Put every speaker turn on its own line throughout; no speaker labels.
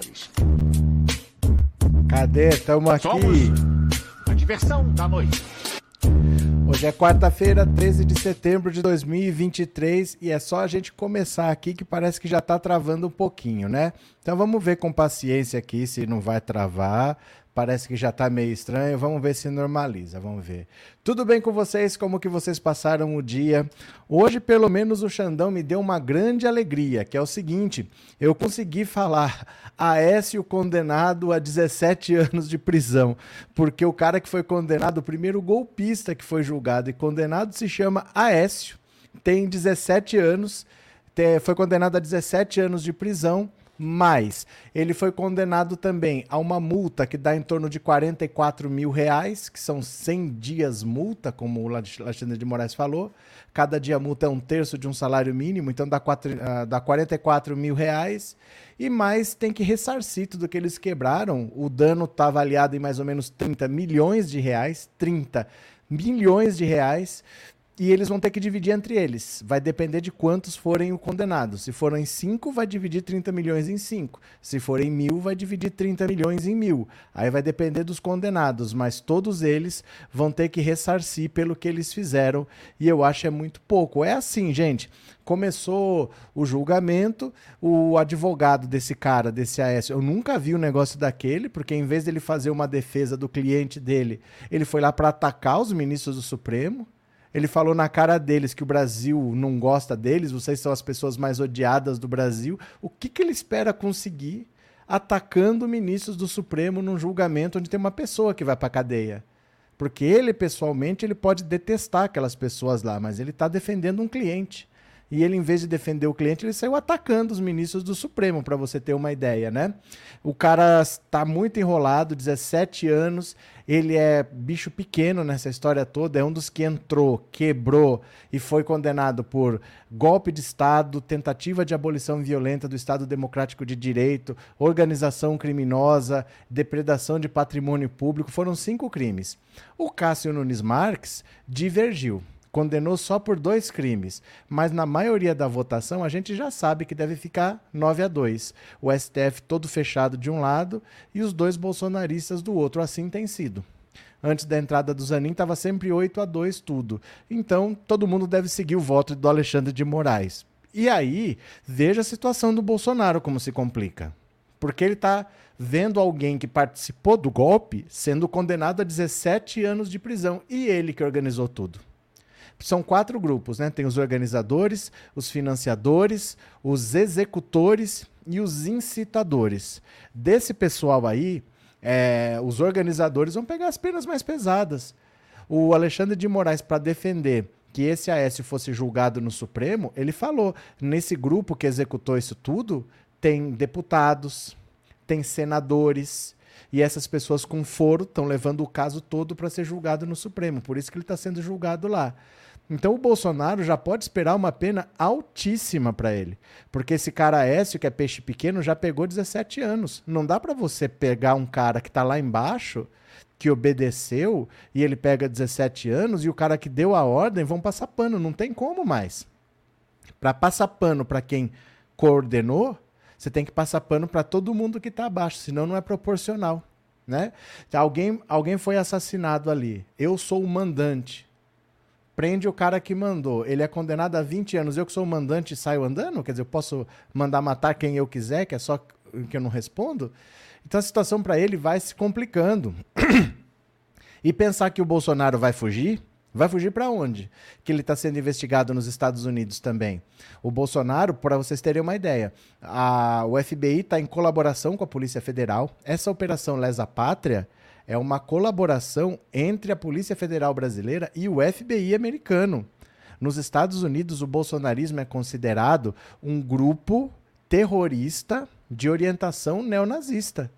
senhores.
Cadê? Estamos aqui.
Somos a diversão da noite.
Hoje é quarta-feira, 13 de setembro de 2023 e é só a gente começar aqui que parece que já está travando um pouquinho, né? Então vamos ver com paciência aqui se não vai travar. Parece que já está meio estranho. Vamos ver se normaliza. Vamos ver. Tudo bem com vocês? Como que vocês passaram o dia? Hoje, pelo menos, o Xandão me deu uma grande alegria, que é o seguinte: eu consegui falar Aécio condenado a 17 anos de prisão, porque o cara que foi condenado, o primeiro golpista que foi julgado e condenado, se chama Aécio, tem 17 anos, foi condenado a 17 anos de prisão mas ele foi condenado também a uma multa que dá em torno de 44 mil reais, que são 100 dias multa, como o Alexandre de Moraes falou. Cada dia multa é um terço de um salário mínimo, então dá, 4, uh, dá 44 mil reais. E mais tem que ressarcir tudo que eles quebraram. O dano está avaliado em mais ou menos 30 milhões de reais. 30 milhões de reais e eles vão ter que dividir entre eles. Vai depender de quantos forem o condenados. Se forem cinco, vai dividir 30 milhões em cinco. Se forem mil, vai dividir 30 milhões em mil. Aí vai depender dos condenados, mas todos eles vão ter que ressarcir pelo que eles fizeram. E eu acho é muito pouco. É assim, gente. Começou o julgamento, o advogado desse cara, desse AS, eu nunca vi um negócio daquele, porque em vez dele fazer uma defesa do cliente dele, ele foi lá para atacar os ministros do Supremo. Ele falou na cara deles que o Brasil não gosta deles, vocês são as pessoas mais odiadas do Brasil. O que, que ele espera conseguir atacando ministros do Supremo num julgamento onde tem uma pessoa que vai para cadeia? Porque ele, pessoalmente, ele pode detestar aquelas pessoas lá, mas ele está defendendo um cliente. E ele, em vez de defender o cliente, ele saiu atacando os ministros do Supremo, para você ter uma ideia, né? O cara está muito enrolado, 17 anos, ele é bicho pequeno nessa história toda, é um dos que entrou, quebrou e foi condenado por golpe de Estado, tentativa de abolição violenta do Estado Democrático de Direito, organização criminosa, depredação de patrimônio público. Foram cinco crimes. O Cássio Nunes Marques divergiu condenou só por dois crimes, mas na maioria da votação a gente já sabe que deve ficar 9 a 2. O STF todo fechado de um lado e os dois bolsonaristas do outro, assim tem sido. Antes da entrada do Zanin estava sempre 8 a 2 tudo. Então, todo mundo deve seguir o voto do Alexandre de Moraes. E aí, veja a situação do Bolsonaro como se complica. Porque ele está vendo alguém que participou do golpe sendo condenado a 17 anos de prisão e ele que organizou tudo são quatro grupos, né? Tem os organizadores, os financiadores, os executores e os incitadores. Desse pessoal aí, é, os organizadores vão pegar as penas mais pesadas. O Alexandre de Moraes, para defender que esse AS fosse julgado no Supremo, ele falou: nesse grupo que executou isso tudo, tem deputados, tem senadores. E essas pessoas com foro estão levando o caso todo para ser julgado no Supremo. Por isso que ele está sendo julgado lá. Então o Bolsonaro já pode esperar uma pena altíssima para ele. Porque esse cara Écio, que é peixe pequeno, já pegou 17 anos. Não dá para você pegar um cara que está lá embaixo, que obedeceu, e ele pega 17 anos, e o cara que deu a ordem vão passar pano. Não tem como mais. Para passar pano para quem coordenou, você tem que passar pano para todo mundo que está abaixo, senão não é proporcional. Né? Alguém, alguém foi assassinado ali. Eu sou o mandante prende o cara que mandou. Ele é condenado a 20 anos. Eu que sou o mandante saio andando? Quer dizer, eu posso mandar matar quem eu quiser, que é só que eu não respondo? Então a situação para ele vai se complicando. e pensar que o Bolsonaro vai fugir, vai fugir para onde? Que ele está sendo investigado nos Estados Unidos também. O Bolsonaro, para vocês terem uma ideia, a, o FBI está em colaboração com a Polícia Federal. Essa operação Lesa Pátria é uma colaboração entre a Polícia Federal Brasileira e o FBI americano. Nos Estados Unidos, o bolsonarismo é considerado um grupo terrorista de orientação neonazista.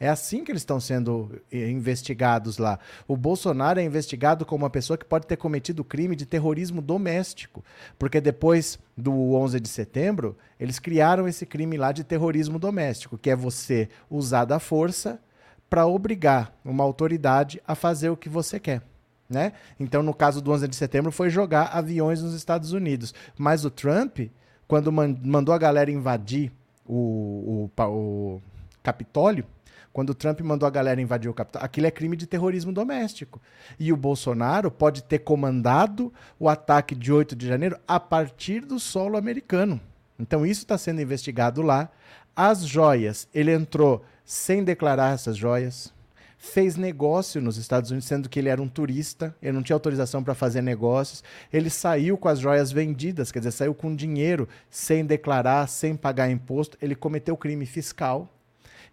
É assim que eles estão sendo eh, investigados lá. O Bolsonaro é investigado como uma pessoa que pode ter cometido crime de terrorismo doméstico, porque depois do 11 de setembro, eles criaram esse crime lá de terrorismo doméstico, que é você usar da força para obrigar uma autoridade a fazer o que você quer. Né? Então, no caso do 11 de setembro, foi jogar aviões nos Estados Unidos. Mas o Trump, quando mandou a galera invadir o, o, o Capitólio, quando o Trump mandou a galera invadir o Capitólio, aquilo é crime de terrorismo doméstico. E o Bolsonaro pode ter comandado o ataque de 8 de janeiro a partir do solo americano. Então isso está sendo investigado lá. As joias, ele entrou sem declarar essas joias fez negócio nos Estados Unidos, sendo que ele era um turista, ele não tinha autorização para fazer negócios. Ele saiu com as joias vendidas, quer dizer, saiu com dinheiro sem declarar, sem pagar imposto. Ele cometeu crime fiscal.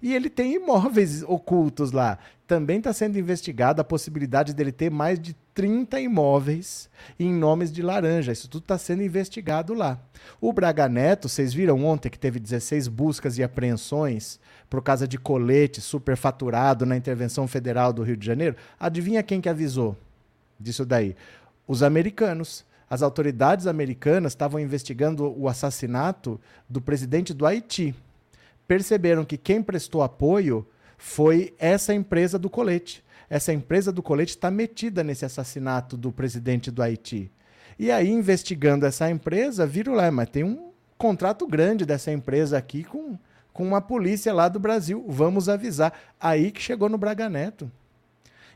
E ele tem imóveis ocultos lá. Também está sendo investigada a possibilidade dele ter mais de 30 imóveis em nomes de laranja. Isso tudo está sendo investigado lá. O Braga Neto, vocês viram ontem que teve 16 buscas e apreensões por causa de colete superfaturado na intervenção federal do Rio de Janeiro? Adivinha quem que avisou disso daí? Os americanos. As autoridades americanas estavam investigando o assassinato do presidente do Haiti. Perceberam que quem prestou apoio foi essa empresa do colete. Essa empresa do colete está metida nesse assassinato do presidente do Haiti. E aí, investigando essa empresa, viram lá, mas tem um contrato grande dessa empresa aqui com com uma polícia lá do Brasil. Vamos avisar. Aí que chegou no Braga Neto.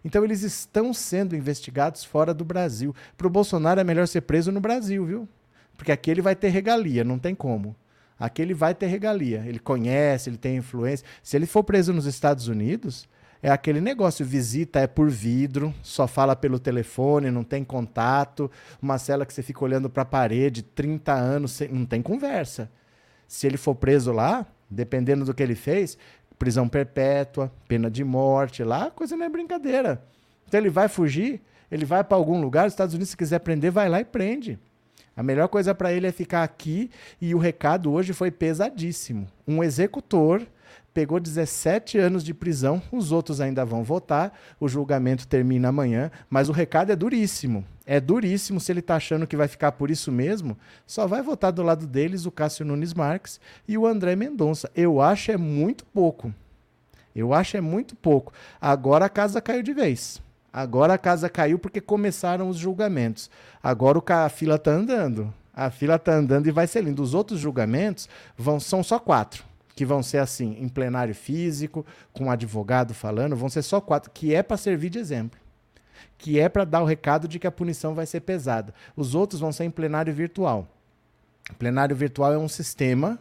Então eles estão sendo investigados fora do Brasil. Para o Bolsonaro é melhor ser preso no Brasil, viu? Porque aqui ele vai ter regalia, não tem como. Aqui ele vai ter regalia. Ele conhece, ele tem influência. Se ele for preso nos Estados Unidos, é aquele negócio: visita é por vidro, só fala pelo telefone, não tem contato, uma cela que você fica olhando para a parede, 30 anos, não tem conversa. Se ele for preso lá, dependendo do que ele fez, prisão perpétua, pena de morte, lá a coisa não é brincadeira. Então ele vai fugir, ele vai para algum lugar, os Estados Unidos, se quiser prender, vai lá e prende. A melhor coisa para ele é ficar aqui e o recado hoje foi pesadíssimo. Um executor pegou 17 anos de prisão, os outros ainda vão votar, o julgamento termina amanhã, mas o recado é duríssimo. É duríssimo se ele está achando que vai ficar por isso mesmo, só vai votar do lado deles o Cássio Nunes Marques e o André Mendonça. Eu acho é muito pouco. Eu acho é muito pouco. Agora a casa caiu de vez. Agora a casa caiu porque começaram os julgamentos. Agora a fila está andando. A fila está andando e vai ser lindo. Os outros julgamentos vão são só quatro que vão ser assim, em plenário físico, com um advogado falando, vão ser só quatro, que é para servir de exemplo. Que é para dar o recado de que a punição vai ser pesada. Os outros vão ser em plenário virtual. plenário virtual é um sistema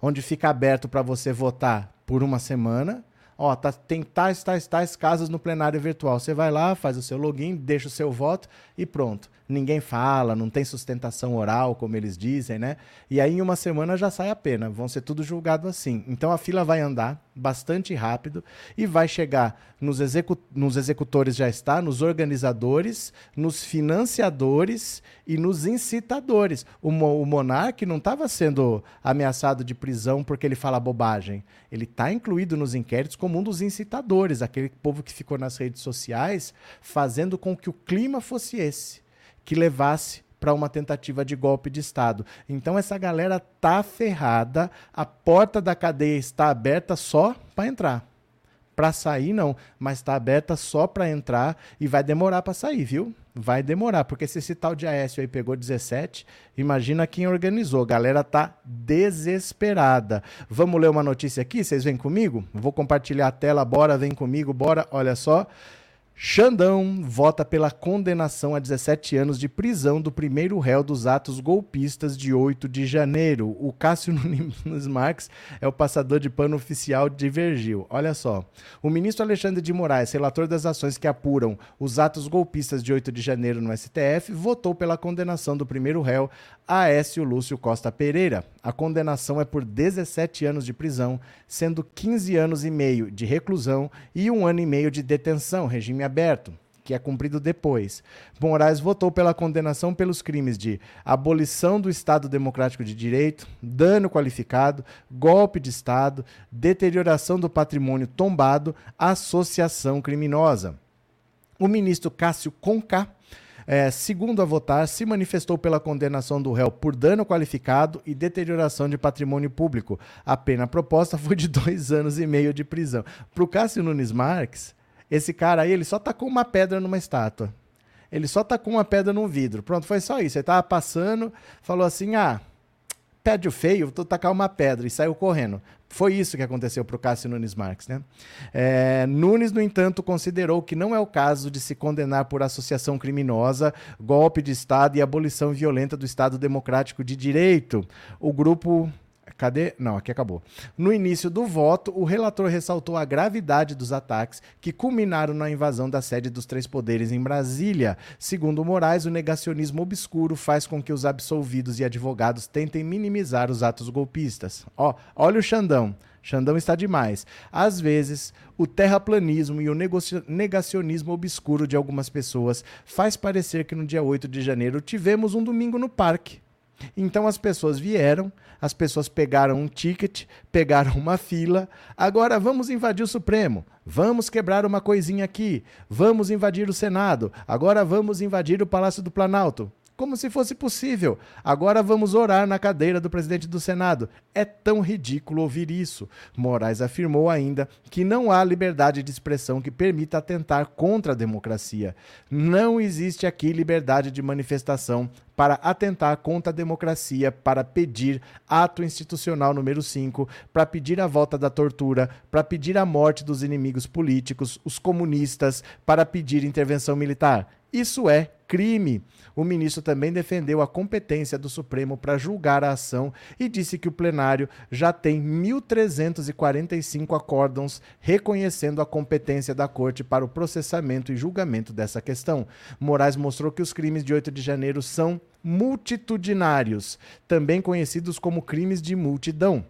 onde fica aberto para você votar por uma semana. Ó, tá, tem tais, tais, tais casos no plenário virtual. Você vai lá, faz o seu login, deixa o seu voto e pronto ninguém fala, não tem sustentação oral, como eles dizem, né? E aí em uma semana já sai a pena, vão ser tudo julgado assim. Então a fila vai andar bastante rápido e vai chegar nos, execu nos executores já está, nos organizadores, nos financiadores e nos incitadores. O, mo o não estava sendo ameaçado de prisão porque ele fala bobagem. Ele está incluído nos inquéritos como um dos incitadores, aquele povo que ficou nas redes sociais fazendo com que o clima fosse esse que levasse para uma tentativa de golpe de Estado. Então essa galera tá ferrada, a porta da cadeia está aberta só para entrar. Para sair não, mas está aberta só para entrar e vai demorar para sair, viu? Vai demorar, porque se esse tal de Aécio aí pegou 17, imagina quem organizou. A galera tá desesperada. Vamos ler uma notícia aqui? Vocês vêm comigo? Vou compartilhar a tela, bora, vem comigo, bora. Olha só. Xandão vota pela condenação a 17 anos de prisão do primeiro réu dos atos golpistas de 8 de janeiro. O Cássio Nunes Marques é o passador de pano oficial de Vergil. Olha só. O ministro Alexandre de Moraes, relator das ações que apuram os atos golpistas de 8 de janeiro no STF, votou pela condenação do primeiro réu, Aécio Lúcio Costa Pereira. A condenação é por 17 anos de prisão, sendo 15 anos e meio de reclusão e um ano e meio de detenção, regime aberto, que é cumprido depois. Moraes votou pela condenação pelos crimes de abolição do Estado Democrático de Direito, dano qualificado, golpe de Estado, deterioração do patrimônio tombado, associação criminosa. O ministro Cássio Conká é, segundo a votar, se manifestou pela condenação do réu por dano qualificado e deterioração de patrimônio público. A pena proposta foi de dois anos e meio de prisão. Para o Cássio Nunes Marques, esse cara aí, ele só tacou uma pedra numa estátua. Ele só tacou uma pedra num vidro. Pronto, foi só isso. Ele tava passando, falou assim: ah, pede o feio, vou tacar uma pedra e saiu correndo. Foi isso que aconteceu para o Cássio Nunes Marques. Né? É, Nunes, no entanto, considerou que não é o caso de se condenar por associação criminosa, golpe de Estado e abolição violenta do Estado Democrático de Direito. O grupo Cadê? Não, aqui acabou. No início do voto, o relator ressaltou a gravidade dos ataques que culminaram na invasão da sede dos três poderes em Brasília. Segundo Moraes, o negacionismo obscuro faz com que os absolvidos e advogados tentem minimizar os atos golpistas. Ó, olha o Xandão. Xandão está demais. Às vezes, o terraplanismo e o negacionismo obscuro de algumas pessoas faz parecer que no dia 8 de janeiro tivemos um domingo no parque. Então as pessoas vieram, as pessoas pegaram um ticket, pegaram uma fila. Agora vamos invadir o Supremo. Vamos quebrar uma coisinha aqui. Vamos invadir o Senado. Agora vamos invadir o Palácio do Planalto como se fosse possível. Agora vamos orar na cadeira do presidente do Senado. É tão ridículo ouvir isso. Moraes afirmou ainda que não há liberdade de expressão que permita atentar contra a democracia. Não existe aqui liberdade de manifestação para atentar contra a democracia, para pedir ato institucional número 5, para pedir a volta da tortura, para pedir a morte dos inimigos políticos, os comunistas, para pedir intervenção militar. Isso é crime. O ministro também defendeu a competência do Supremo para julgar a ação e disse que o plenário já tem 1.345 acórdãos reconhecendo a competência da corte para o processamento e julgamento dessa questão. Moraes mostrou que os crimes de 8 de janeiro são multitudinários, também conhecidos como crimes de multidão.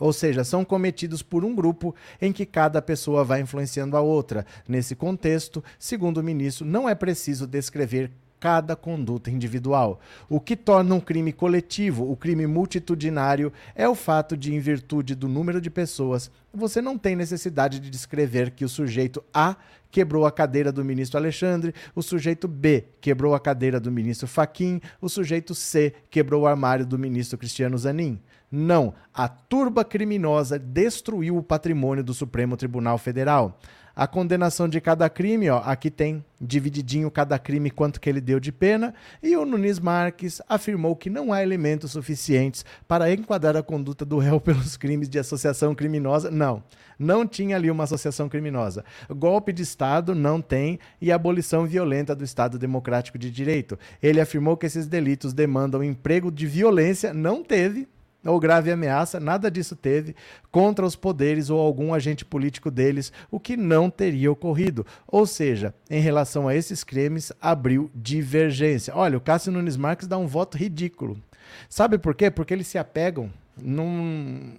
Ou seja, são cometidos por um grupo em que cada pessoa vai influenciando a outra. Nesse contexto, segundo o ministro, não é preciso descrever cada conduta individual. O que torna um crime coletivo, o crime multitudinário, é o fato de, em virtude do número de pessoas, você não tem necessidade de descrever que o sujeito A quebrou a cadeira do ministro Alexandre, o sujeito B quebrou a cadeira do ministro Faquim, o sujeito C quebrou o armário do ministro Cristiano Zanin. Não, a turba criminosa destruiu o patrimônio do Supremo Tribunal Federal. A condenação de cada crime, ó, aqui tem divididinho cada crime quanto que ele deu de pena, e o Nunes Marques afirmou que não há elementos suficientes para enquadrar a conduta do réu pelos crimes de associação criminosa. Não, não tinha ali uma associação criminosa. Golpe de Estado não tem e abolição violenta do Estado Democrático de Direito. Ele afirmou que esses delitos demandam emprego de violência, não teve, ou grave ameaça, nada disso teve, contra os poderes ou algum agente político deles, o que não teria ocorrido. Ou seja, em relação a esses crimes, abriu divergência. Olha, o Cássio Nunes Marques dá um voto ridículo. Sabe por quê? Porque eles se apegam num.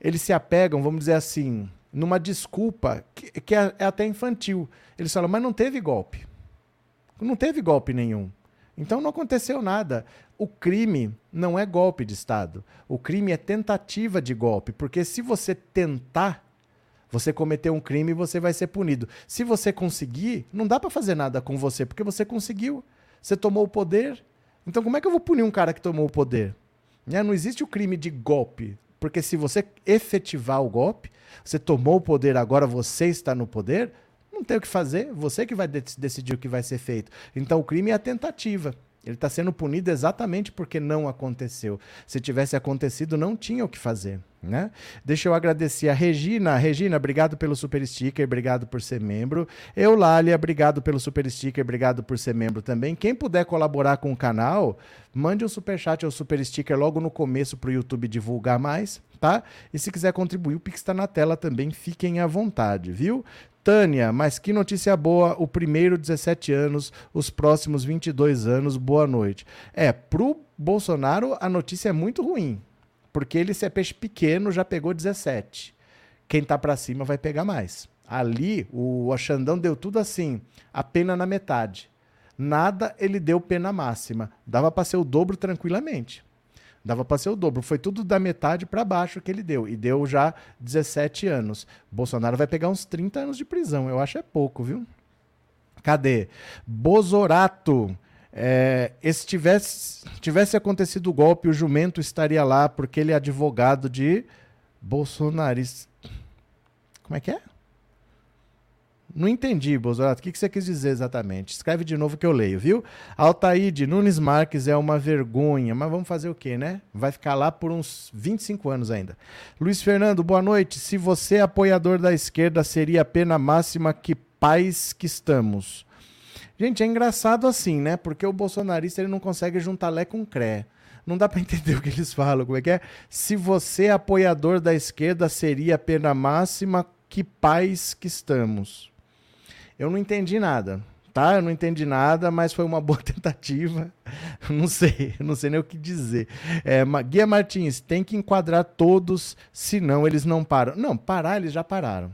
Eles se apegam, vamos dizer assim, numa desculpa que, que é, é até infantil. Eles falam, mas não teve golpe. Não teve golpe nenhum. Então não aconteceu nada. O crime não é golpe de Estado. O crime é tentativa de golpe, porque se você tentar, você cometer um crime, você vai ser punido. Se você conseguir, não dá para fazer nada com você, porque você conseguiu. Você tomou o poder. Então como é que eu vou punir um cara que tomou o poder? Né? Não existe o crime de golpe, porque se você efetivar o golpe, você tomou o poder, agora você está no poder, não tem o que fazer, você que vai decidir o que vai ser feito. Então o crime é a tentativa. Ele está sendo punido exatamente porque não aconteceu. Se tivesse acontecido, não tinha o que fazer. Né? Deixa eu agradecer a Regina. Regina, obrigado pelo super sticker, obrigado por ser membro. Eulália, obrigado pelo super sticker, obrigado por ser membro também. Quem puder colaborar com o canal, mande um super chat ou super sticker logo no começo para o YouTube divulgar mais, tá? E se quiser contribuir, o Pix está na tela também, fiquem à vontade, viu? Tânia, mas que notícia boa, o primeiro 17 anos, os próximos 22 anos, boa noite. É, pro Bolsonaro a notícia é muito ruim, porque ele se é peixe pequeno, já pegou 17. Quem tá para cima vai pegar mais. Ali, o Xandão deu tudo assim, a pena na metade. Nada ele deu pena máxima. Dava para ser o dobro tranquilamente. Dava para ser o dobro. Foi tudo da metade para baixo que ele deu. E deu já 17 anos. Bolsonaro vai pegar uns 30 anos de prisão. Eu acho é pouco, viu? Cadê? Bozorato. É, se tivesse, tivesse acontecido o golpe, o jumento estaria lá porque ele é advogado de bolsonarista. Como é que é? Não entendi, Bolsonaro. O que você quis dizer exatamente? Escreve de novo que eu leio, viu? Altaíde, Nunes Marques é uma vergonha. Mas vamos fazer o quê, né? Vai ficar lá por uns 25 anos ainda. Luiz Fernando, boa noite. Se você é apoiador da esquerda, seria a pena máxima que paz que estamos. Gente, é engraçado assim, né? Porque o bolsonarista ele não consegue juntar Lé com Cré. Não dá para entender o que eles falam. Como é que é? Se você é apoiador da esquerda, seria a pena máxima que paz que estamos. Eu não entendi nada, tá? Eu não entendi nada, mas foi uma boa tentativa. Não sei, não sei nem o que dizer. É, Guia Martins, tem que enquadrar todos, senão eles não param. Não, parar eles já pararam.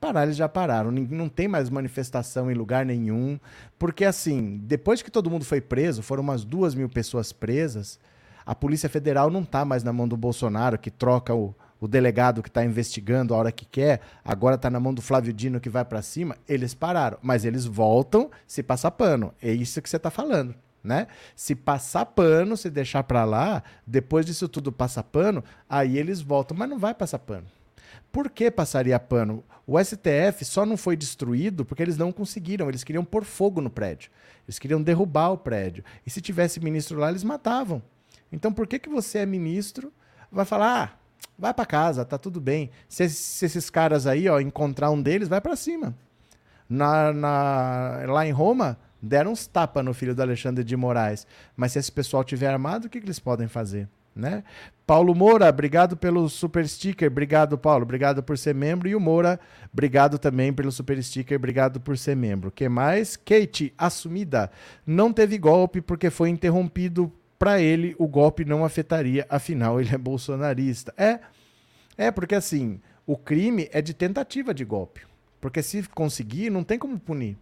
Parar eles já pararam. Não tem mais manifestação em lugar nenhum. Porque, assim, depois que todo mundo foi preso, foram umas duas mil pessoas presas, a Polícia Federal não está mais na mão do Bolsonaro, que troca o, o delegado que está investigando a hora que quer, agora está na mão do Flávio Dino que vai para cima, eles pararam. Mas eles voltam se passar pano. É isso que você está falando. Né? Se passar pano, se deixar para lá, depois disso tudo passar pano, aí eles voltam, mas não vai passar pano. Por que passaria pano? O STF só não foi destruído porque eles não conseguiram, eles queriam pôr fogo no prédio. Eles queriam derrubar o prédio. E se tivesse ministro lá, eles matavam. Então por que que você é ministro, vai falar: "Ah, Vai para casa, tá tudo bem. Se, se, esses caras aí, ó, encontrar um deles, vai para cima. Na, na, lá em Roma, deram uns tapas no filho do Alexandre de Moraes. Mas se esse pessoal tiver armado, o que, que eles podem fazer? Né? Paulo Moura, obrigado pelo super sticker. Obrigado, Paulo. Obrigado por ser membro. E o Moura, obrigado também pelo super sticker. Obrigado por ser membro. que mais? Kate, assumida. Não teve golpe porque foi interrompido para ele o golpe não afetaria, afinal ele é bolsonarista. É, é porque assim, o crime é de tentativa de golpe. Porque se conseguir, não tem como punir.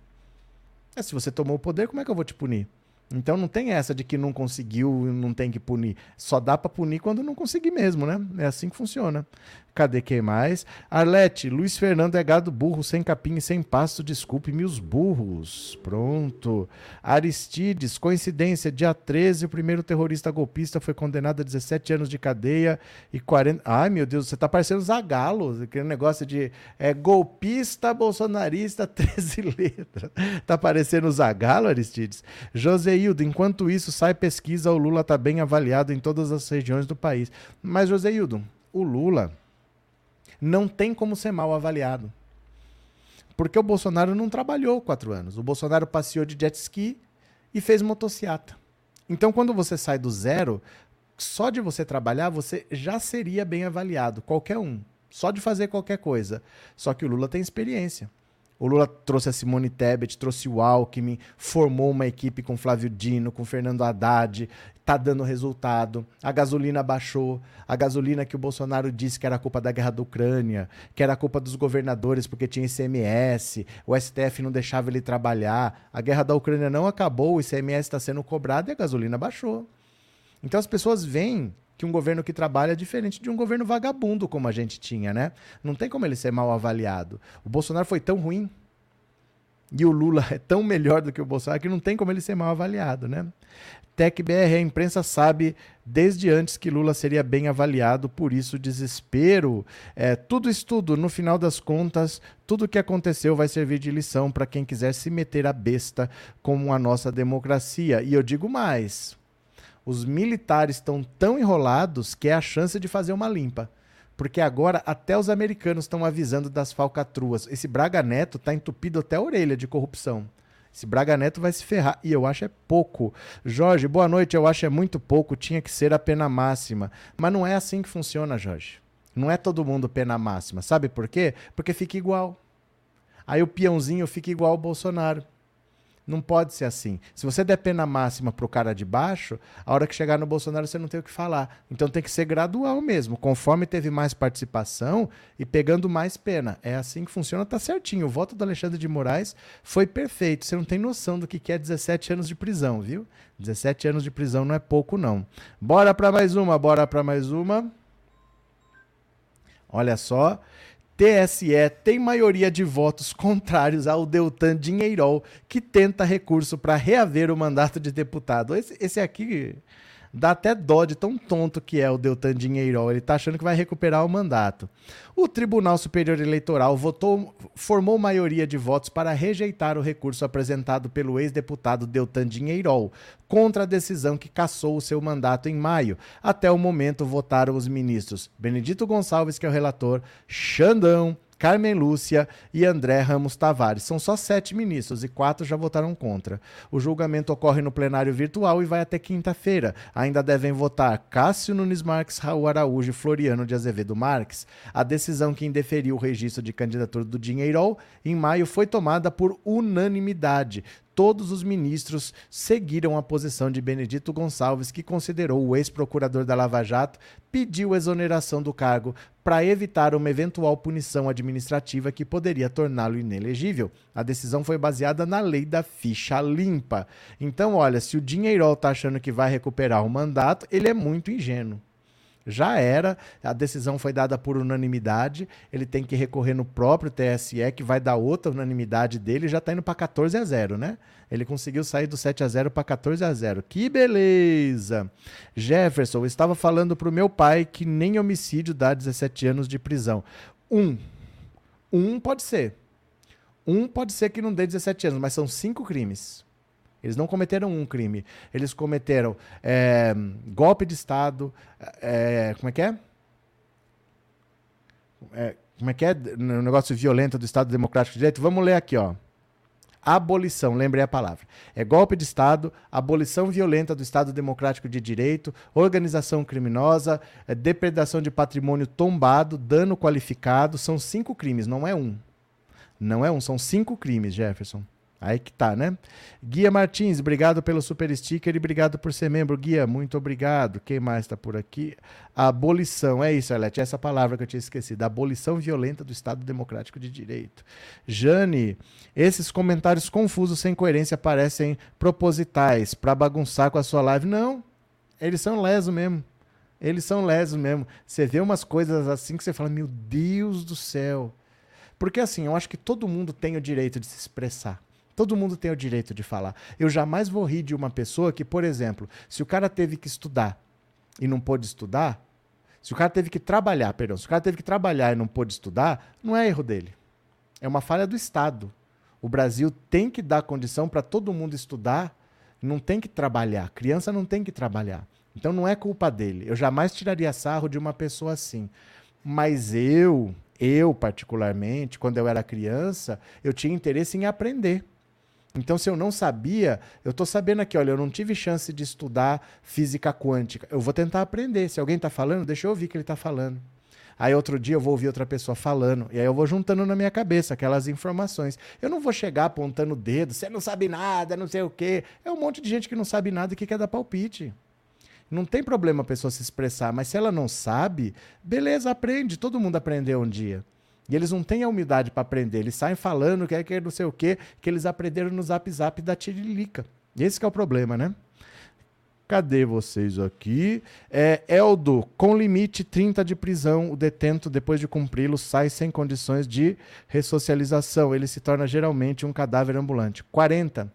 É, se você tomou o poder, como é que eu vou te punir? Então não tem essa de que não conseguiu, não tem que punir. Só dá para punir quando não conseguir mesmo, né? É assim que funciona. Cadê quem mais? Arlete, Luiz Fernando é gado burro, sem capim e sem pasto, desculpe-me os burros. Pronto. Aristides, coincidência, dia 13, o primeiro terrorista golpista foi condenado a 17 anos de cadeia e 40... Ai, meu Deus, você tá parecendo Zagalo, aquele negócio de é, golpista, bolsonarista, 13 letras. Tá parecendo Zagalo, Aristides? Joseildo, enquanto isso, sai pesquisa, o Lula tá bem avaliado em todas as regiões do país. Mas, Joseildo, o Lula não tem como ser mal avaliado. Porque o Bolsonaro não trabalhou quatro anos. O Bolsonaro passeou de jet ski e fez motociata. Então, quando você sai do zero, só de você trabalhar, você já seria bem avaliado, qualquer um. Só de fazer qualquer coisa. Só que o Lula tem experiência. O Lula trouxe a Simone Tebet, trouxe o Alckmin, formou uma equipe com Flávio Dino, com Fernando Haddad, tá dando resultado. A gasolina baixou. A gasolina que o Bolsonaro disse que era culpa da guerra da Ucrânia, que era culpa dos governadores porque tinha ICMS, o STF não deixava ele trabalhar. A guerra da Ucrânia não acabou, o ICMS está sendo cobrado e a gasolina baixou. Então as pessoas veem que um governo que trabalha é diferente de um governo vagabundo como a gente tinha, né? Não tem como ele ser mal avaliado. O Bolsonaro foi tão ruim e o Lula é tão melhor do que o Bolsonaro que não tem como ele ser mal avaliado, né? TecBR, a imprensa sabe desde antes que Lula seria bem avaliado, por isso desespero. É, tudo estudo, no final das contas, tudo o que aconteceu vai servir de lição para quem quiser se meter a besta com a nossa democracia. E eu digo mais, os militares estão tão enrolados que é a chance de fazer uma limpa. Porque agora até os americanos estão avisando das falcatruas. Esse Braga Neto está entupido até a orelha de corrupção. Esse Braga Neto vai se ferrar. E eu acho é pouco. Jorge, boa noite. Eu acho é muito pouco. Tinha que ser a pena máxima. Mas não é assim que funciona, Jorge. Não é todo mundo pena máxima. Sabe por quê? Porque fica igual. Aí o peãozinho fica igual ao Bolsonaro. Não pode ser assim. Se você der pena máxima pro cara de baixo, a hora que chegar no Bolsonaro você não tem o que falar. Então tem que ser gradual mesmo, conforme teve mais participação e pegando mais pena. É assim que funciona, tá certinho. O voto do Alexandre de Moraes foi perfeito. Você não tem noção do que é 17 anos de prisão, viu? 17 anos de prisão não é pouco não. Bora para mais uma, bora para mais uma. Olha só, TSE tem maioria de votos contrários ao Deltan Dinheirol, que tenta recurso para reaver o mandato de deputado. Esse, esse aqui, Dá até dó de tão tonto que é o Deltan Dinheirol. Ele tá achando que vai recuperar o mandato. O Tribunal Superior Eleitoral votou, formou maioria de votos para rejeitar o recurso apresentado pelo ex-deputado Deltan Dinheirol contra a decisão que cassou o seu mandato em maio. Até o momento votaram os ministros Benedito Gonçalves, que é o relator, Xandão, Carmen Lúcia e André Ramos Tavares. São só sete ministros e quatro já votaram contra. O julgamento ocorre no plenário virtual e vai até quinta-feira. Ainda devem votar Cássio Nunes Marques, Raul Araújo e Floriano de Azevedo Marques. A decisão que indeferiu o registro de candidatura do Dinheirol em maio foi tomada por unanimidade todos os ministros seguiram a posição de Benedito Gonçalves, que considerou o ex-procurador da Lava Jato, pediu exoneração do cargo para evitar uma eventual punição administrativa que poderia torná-lo inelegível. A decisão foi baseada na lei da ficha limpa. Então, olha, se o Dinheirol está achando que vai recuperar o mandato, ele é muito ingênuo já era, a decisão foi dada por unanimidade, ele tem que recorrer no próprio TSE, que vai dar outra unanimidade dele, já está indo para 14 a 0, né? Ele conseguiu sair do 7 a 0 para 14 a 0. Que beleza! Jefferson, estava falando para o meu pai que nem homicídio dá 17 anos de prisão. Um. Um pode ser. Um pode ser que não dê 17 anos, mas são cinco crimes. Eles não cometeram um crime. Eles cometeram é, golpe de Estado. É, como é que é? é? Como é que é? No negócio violento do Estado Democrático de Direito. Vamos ler aqui, ó. Abolição, lembrei a palavra. É golpe de Estado, abolição violenta do Estado Democrático de Direito, organização criminosa, depredação de patrimônio tombado, dano qualificado. São cinco crimes, não é um. Não é um, são cinco crimes, Jefferson. Aí que tá, né? Guia Martins, obrigado pelo super sticker e obrigado por ser membro. Guia, muito obrigado. Quem mais está por aqui? Abolição, é isso, Arlete, essa palavra que eu tinha esquecido. Abolição violenta do Estado Democrático de Direito. Jane, esses comentários confusos sem coerência parecem propositais para bagunçar com a sua live. Não, eles são lesos mesmo. Eles são lesos mesmo. Você vê umas coisas assim que você fala, meu Deus do céu. Porque assim, eu acho que todo mundo tem o direito de se expressar. Todo mundo tem o direito de falar. Eu jamais vou rir de uma pessoa que, por exemplo, se o cara teve que estudar e não pôde estudar, se o cara teve que trabalhar, perdão, se o cara teve que trabalhar e não pôde estudar, não é erro dele. É uma falha do Estado. O Brasil tem que dar condição para todo mundo estudar, não tem que trabalhar. Criança não tem que trabalhar. Então não é culpa dele. Eu jamais tiraria sarro de uma pessoa assim. Mas eu, eu particularmente, quando eu era criança, eu tinha interesse em aprender. Então, se eu não sabia, eu estou sabendo aqui, olha, eu não tive chance de estudar física quântica. Eu vou tentar aprender. Se alguém está falando, deixa eu ouvir o que ele está falando. Aí outro dia eu vou ouvir outra pessoa falando, e aí eu vou juntando na minha cabeça aquelas informações. Eu não vou chegar apontando o dedo, você não sabe nada, não sei o quê. É um monte de gente que não sabe nada e que quer dar palpite. Não tem problema a pessoa se expressar, mas se ela não sabe, beleza, aprende. Todo mundo aprendeu um dia. E eles não têm a humildade para aprender. Eles saem falando que é que é não sei o quê, que eles aprenderam no zap zap da Tirilica. Esse é o problema, né? Cadê vocês aqui? É, Eldo, com limite 30 de prisão, o detento, depois de cumpri-lo, sai sem condições de ressocialização. Ele se torna geralmente um cadáver ambulante. 40.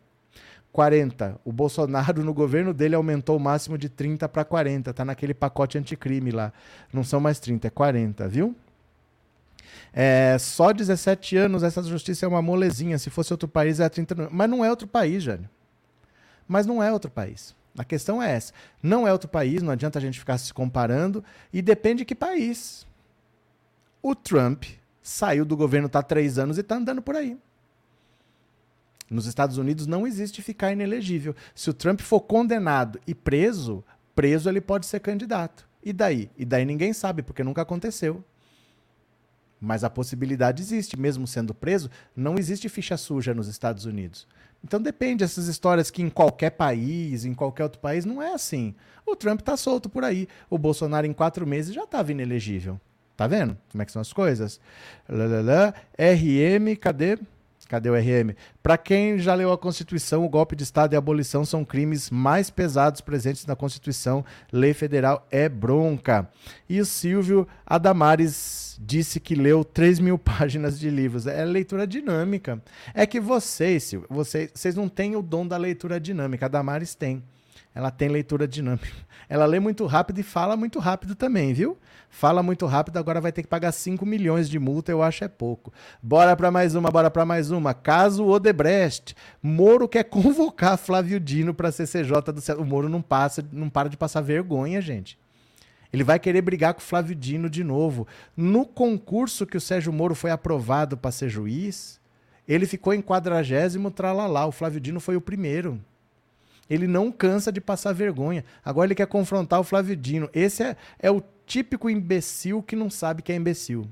40. O Bolsonaro, no governo dele, aumentou o máximo de 30 para 40. Tá naquele pacote anticrime lá. Não são mais 30, é 40, viu? É, só 17 anos, essa justiça é uma molezinha. Se fosse outro país, é 30 anos. Mas não é outro país, Jânio. Mas não é outro país. A questão é essa. Não é outro país, não adianta a gente ficar se comparando. E depende de que país. O Trump saiu do governo tá há três anos e está andando por aí. Nos Estados Unidos não existe ficar inelegível. Se o Trump for condenado e preso, preso ele pode ser candidato. E daí? E daí ninguém sabe, porque nunca aconteceu. Mas a possibilidade existe, mesmo sendo preso, não existe ficha suja nos Estados Unidos. Então depende dessas histórias que em qualquer país, em qualquer outro país, não é assim. O Trump está solto por aí. O Bolsonaro em quatro meses já estava inelegível. Tá vendo como é que são as coisas? Lalala. RM, cadê? Cadê o RM? Para quem já leu a Constituição, o golpe de Estado e a abolição são crimes mais pesados presentes na Constituição. Lei federal é bronca. E o Silvio Adamares disse que leu 3 mil páginas de livros. É leitura dinâmica. É que vocês, Silvio, vocês, vocês não têm o dom da leitura dinâmica. A Damares tem. Ela tem leitura dinâmica. Ela lê muito rápido e fala muito rápido também, viu? Fala muito rápido, agora vai ter que pagar 5 milhões de multa, eu acho é pouco. Bora para mais uma, bora para mais uma. Caso Odebrecht. Moro quer convocar Flávio Dino para CCJ do Céu. O Moro não passa, não para de passar vergonha, gente. Ele vai querer brigar com o Flávio Dino de novo. No concurso que o Sérgio Moro foi aprovado para ser juiz, ele ficou em quadragésimo tralalá. O Flávio Dino foi o primeiro. Ele não cansa de passar vergonha. Agora ele quer confrontar o Flávio Dino. Esse é, é o típico imbecil que não sabe que é imbecil.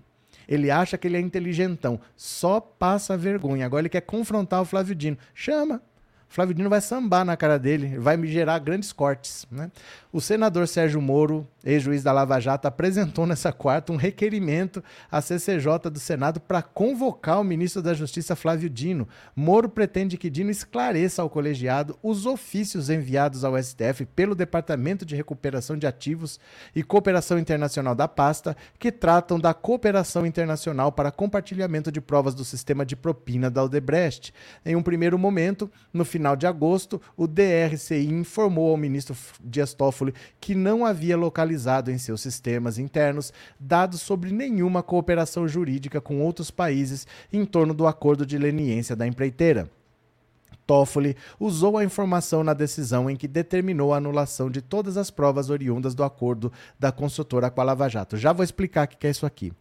Ele acha que ele é inteligentão. Só passa vergonha. Agora ele quer confrontar o Flávio Dino. Chama. Flávio Dino vai sambar na cara dele, vai me gerar grandes cortes. Né? O senador Sérgio Moro, ex-juiz da Lava Jato, apresentou nessa quarta um requerimento à CCJ do Senado para convocar o ministro da Justiça Flávio Dino. Moro pretende que Dino esclareça ao colegiado os ofícios enviados ao STF pelo Departamento de Recuperação de Ativos e Cooperação Internacional da pasta, que tratam da cooperação internacional para compartilhamento de provas do sistema de propina da Odebrecht. Em um primeiro momento, no final de agosto, o DRCI informou ao ministro Dias Toffoli que não havia localizado em seus sistemas internos dados sobre nenhuma cooperação jurídica com outros países em torno do acordo de leniência da empreiteira. Toffoli usou a informação na decisão em que determinou a anulação de todas as provas oriundas do acordo da consultora com a Lava Jato. Já vou explicar o que é isso aqui.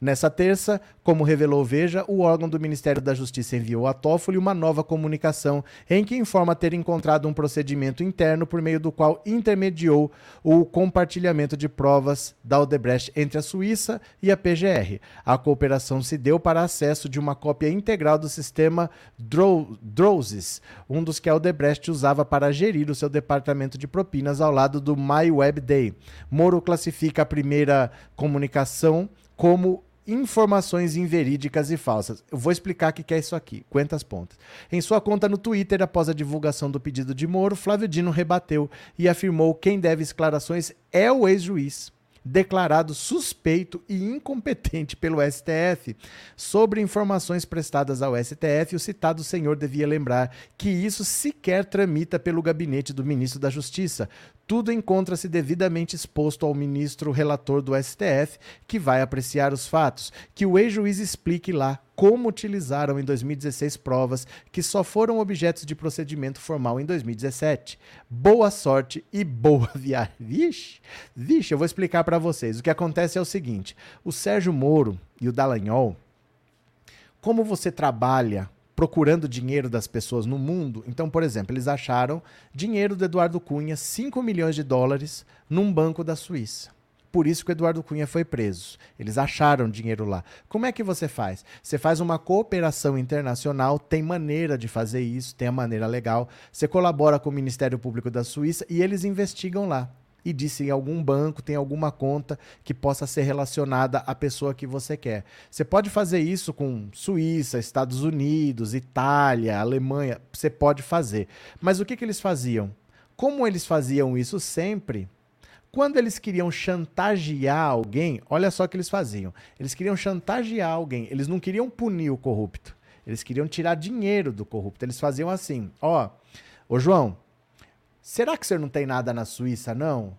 Nessa terça, como revelou Veja, o órgão do Ministério da Justiça enviou a Toffoli uma nova comunicação em que informa ter encontrado um procedimento interno por meio do qual intermediou o compartilhamento de provas da Odebrecht entre a Suíça e a PGR. A cooperação se deu para acesso de uma cópia integral do sistema Drozes, um dos que a Odebrecht usava para gerir o seu departamento de propinas ao lado do MyWebDay. Moro classifica a primeira comunicação como informações inverídicas e falsas. Eu vou explicar o que é isso aqui. Quantas pontas? Em sua conta no Twitter, após a divulgação do pedido de Moro, Flávio Dino rebateu e afirmou que quem deve esclarações é o ex-juiz declarado suspeito e incompetente pelo STF. Sobre informações prestadas ao STF, o citado senhor devia lembrar que isso sequer tramita pelo gabinete do ministro da Justiça. Tudo encontra-se devidamente exposto ao ministro relator do STF, que vai apreciar os fatos. Que o ex-juiz explique lá como utilizaram em 2016 provas que só foram objetos de procedimento formal em 2017. Boa sorte e boa viagem. Vixe, vixe, eu vou explicar para vocês. O que acontece é o seguinte: o Sérgio Moro e o Dallagnol, como você trabalha procurando dinheiro das pessoas no mundo. Então, por exemplo, eles acharam dinheiro do Eduardo Cunha, 5 milhões de dólares, num banco da Suíça por isso que o Eduardo Cunha foi preso. Eles acharam dinheiro lá. Como é que você faz? Você faz uma cooperação internacional, tem maneira de fazer isso, tem a maneira legal. Você colabora com o Ministério Público da Suíça e eles investigam lá. E diz se em algum banco tem alguma conta que possa ser relacionada à pessoa que você quer. Você pode fazer isso com Suíça, Estados Unidos, Itália, Alemanha. Você pode fazer. Mas o que, que eles faziam? Como eles faziam isso sempre, quando eles queriam chantagear alguém, olha só o que eles faziam. Eles queriam chantagear alguém, eles não queriam punir o corrupto. Eles queriam tirar dinheiro do corrupto. Eles faziam assim: ó, ô João, será que você não tem nada na Suíça, não?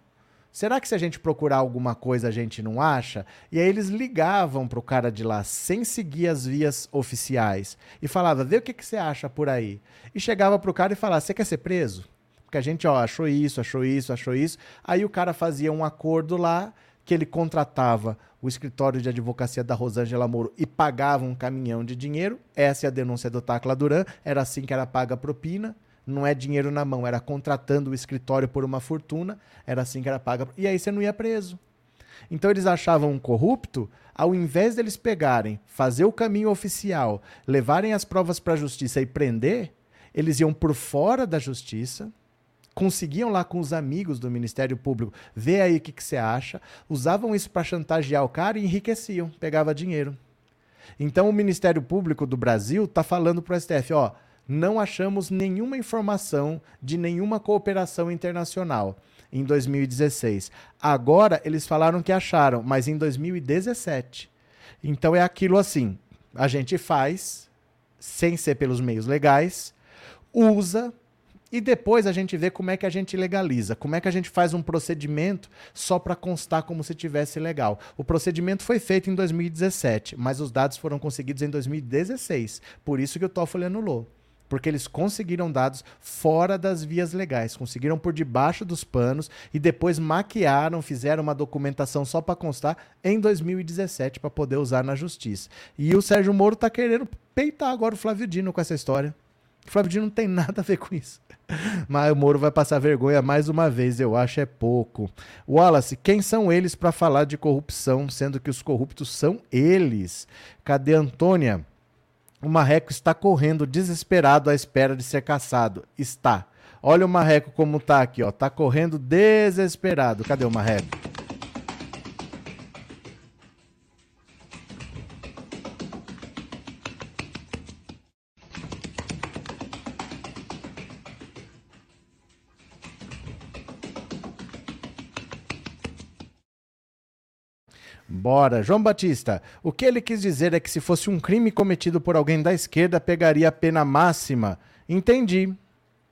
Será que se a gente procurar alguma coisa a gente não acha? E aí eles ligavam pro cara de lá sem seguir as vias oficiais e falava: vê o que, que você acha por aí. E chegava pro cara e falava: você quer ser preso? Porque a gente, ó, achou isso, achou isso, achou isso. Aí o cara fazia um acordo lá que ele contratava o escritório de advocacia da Rosângela Moro e pagava um caminhão de dinheiro. Essa é a denúncia do Tacla Duran. Era assim que era paga a propina. Não é dinheiro na mão, era contratando o escritório por uma fortuna. Era assim que era paga. E aí você não ia preso. Então eles achavam um corrupto, ao invés deles pegarem, fazer o caminho oficial, levarem as provas para a justiça e prender, eles iam por fora da justiça conseguiam lá com os amigos do Ministério Público ver aí o que, que você acha, usavam isso para chantagear o cara e enriqueciam, pegava dinheiro. Então o Ministério Público do Brasil está falando para o STF, ó, não achamos nenhuma informação de nenhuma cooperação internacional em 2016. Agora eles falaram que acharam, mas em 2017. Então é aquilo assim, a gente faz sem ser pelos meios legais, usa E depois a gente vê como é que a gente legaliza, como é que a gente faz um procedimento só para constar como se tivesse legal. O procedimento foi feito em 2017, mas os dados foram conseguidos em 2016. Por isso que o Toffoli anulou porque eles conseguiram dados fora das vias legais, conseguiram por debaixo dos panos e depois maquiaram, fizeram uma documentação só para constar em 2017 para poder usar na justiça. E o Sérgio Moro está querendo peitar agora o Flávio Dino com essa história. O Flávio Dino não tem nada a ver com isso. Mas o Moro vai passar vergonha mais uma vez, eu acho é pouco. Wallace, quem são eles para falar de corrupção, sendo que os corruptos são eles? Cadê Antônia? O marreco está correndo desesperado à espera de ser caçado. Está. Olha o marreco como tá aqui, ó. Tá correndo desesperado. Cadê o marreco? Bora. João Batista, o que ele quis dizer é que se fosse um crime cometido por alguém da esquerda, pegaria a pena máxima. Entendi.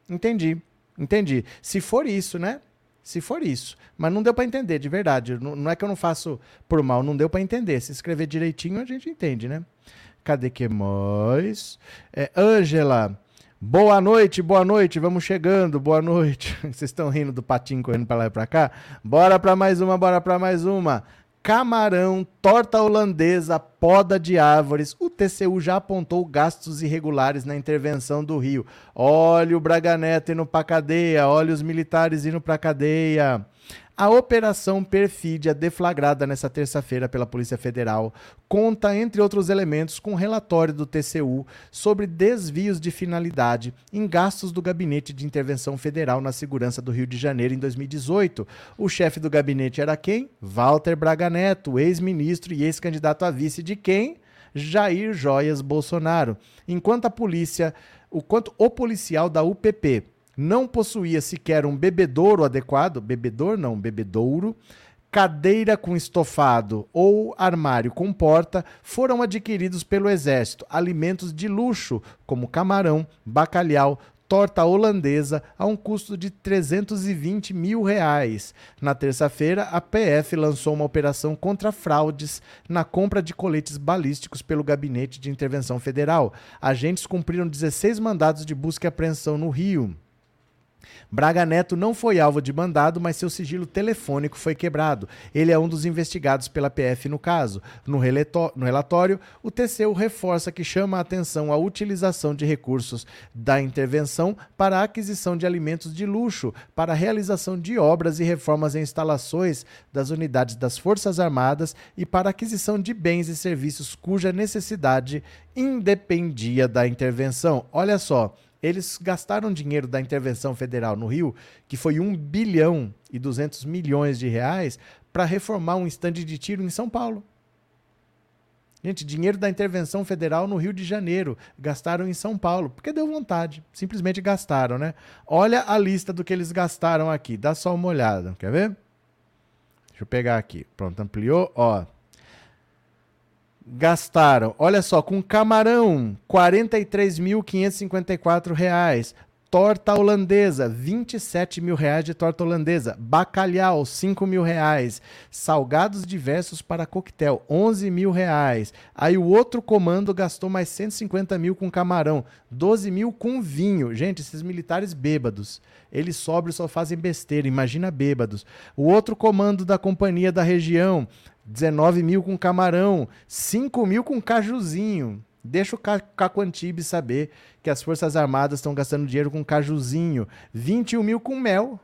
Entendi. Entendi. Se for isso, né? Se for isso. Mas não deu para entender, de verdade. Não, não, é que eu não faço por mal, não deu para entender. Se escrever direitinho, a gente entende, né? Cadê que mais? É, Ângela, boa noite, boa noite, vamos chegando, boa noite. Vocês estão rindo do patinho correndo para lá e para cá? Bora para mais uma, bora para mais uma camarão, torta holandesa, poda de árvores. O TCU já apontou gastos irregulares na intervenção do Rio. Olha o Braga Neto indo para cadeia, olha os militares indo para cadeia. A operação Perfídia, deflagrada nesta terça-feira pela Polícia Federal, conta, entre outros elementos, com relatório do TCU sobre desvios de finalidade em gastos do Gabinete de Intervenção Federal na Segurança do Rio de Janeiro em 2018. O chefe do gabinete era quem? Walter Braga Neto, ex-ministro e ex-candidato a vice de quem? Jair Joias Bolsonaro. Enquanto a polícia, o quanto o policial da UPP não possuía sequer um bebedouro adequado, bebedor não, bebedouro, cadeira com estofado ou armário com porta, foram adquiridos pelo Exército alimentos de luxo, como camarão, bacalhau, torta holandesa a um custo de 320 mil reais. Na terça-feira, a PF lançou uma operação contra fraudes na compra de coletes balísticos pelo Gabinete de Intervenção Federal. Agentes cumpriram 16 mandados de busca e apreensão no Rio. Braga Neto não foi alvo de mandado, mas seu sigilo telefônico foi quebrado. Ele é um dos investigados pela PF no caso. No, relatório, o TCU reforça que chama a atenção a utilização de recursos da intervenção para a aquisição de alimentos de luxo, para a realização de obras e reformas em instalações das unidades das Forças Armadas e para a aquisição de bens e serviços cuja necessidade independia da intervenção. Olha só, eles gastaram dinheiro da intervenção federal no Rio, que foi 1 bilhão e 200 milhões de reais, para reformar um estande de tiro em São Paulo. Gente, dinheiro da intervenção federal no Rio de Janeiro. Gastaram em São Paulo, porque deu vontade. Simplesmente gastaram, né? Olha a lista do que eles gastaram aqui. Dá só uma olhada. Quer ver? Deixa eu pegar aqui. Pronto, ampliou. Ó, gastaram, olha só, com camarão, R$ 43.554. Torta holandesa, 27 mil reais de torta holandesa. Bacalhau, 5 mil reais. Salgados diversos para coquetel, 11 mil reais. Aí o outro comando gastou mais 150 mil com camarão, 12 mil com vinho. Gente, esses militares bêbados, eles sóbrios só fazem besteira, imagina bêbados. O outro comando da companhia da região 19 mil com camarão, 5 mil com cajuzinho. Deixa o Caco saber que as Forças Armadas estão gastando dinheiro com cajuzinho. 21 mil com mel.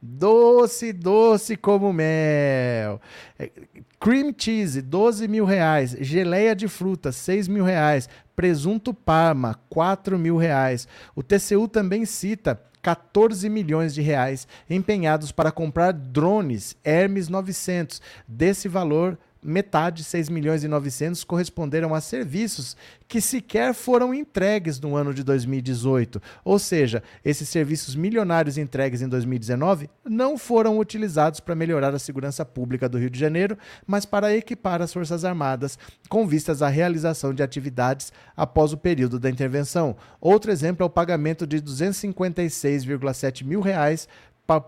Doce, doce como mel. É, cream cheese, 12 mil reais. Geleia de fruta, 6 mil reais. Presunto Parma, 4 mil reais. O TCU também cita 14 milhões de reais empenhados para comprar drones Hermes 900. Desse valor, metade, 6 milhões e 900, corresponderam a serviços que sequer foram entregues no ano de 2018. Ou seja, esses serviços milionários entregues em 2019 não foram utilizados para melhorar a segurança pública do Rio de Janeiro, mas para equipar as Forças Armadas com vistas à realização de atividades após o período da intervenção. Outro exemplo é o pagamento de 256,7 mil reais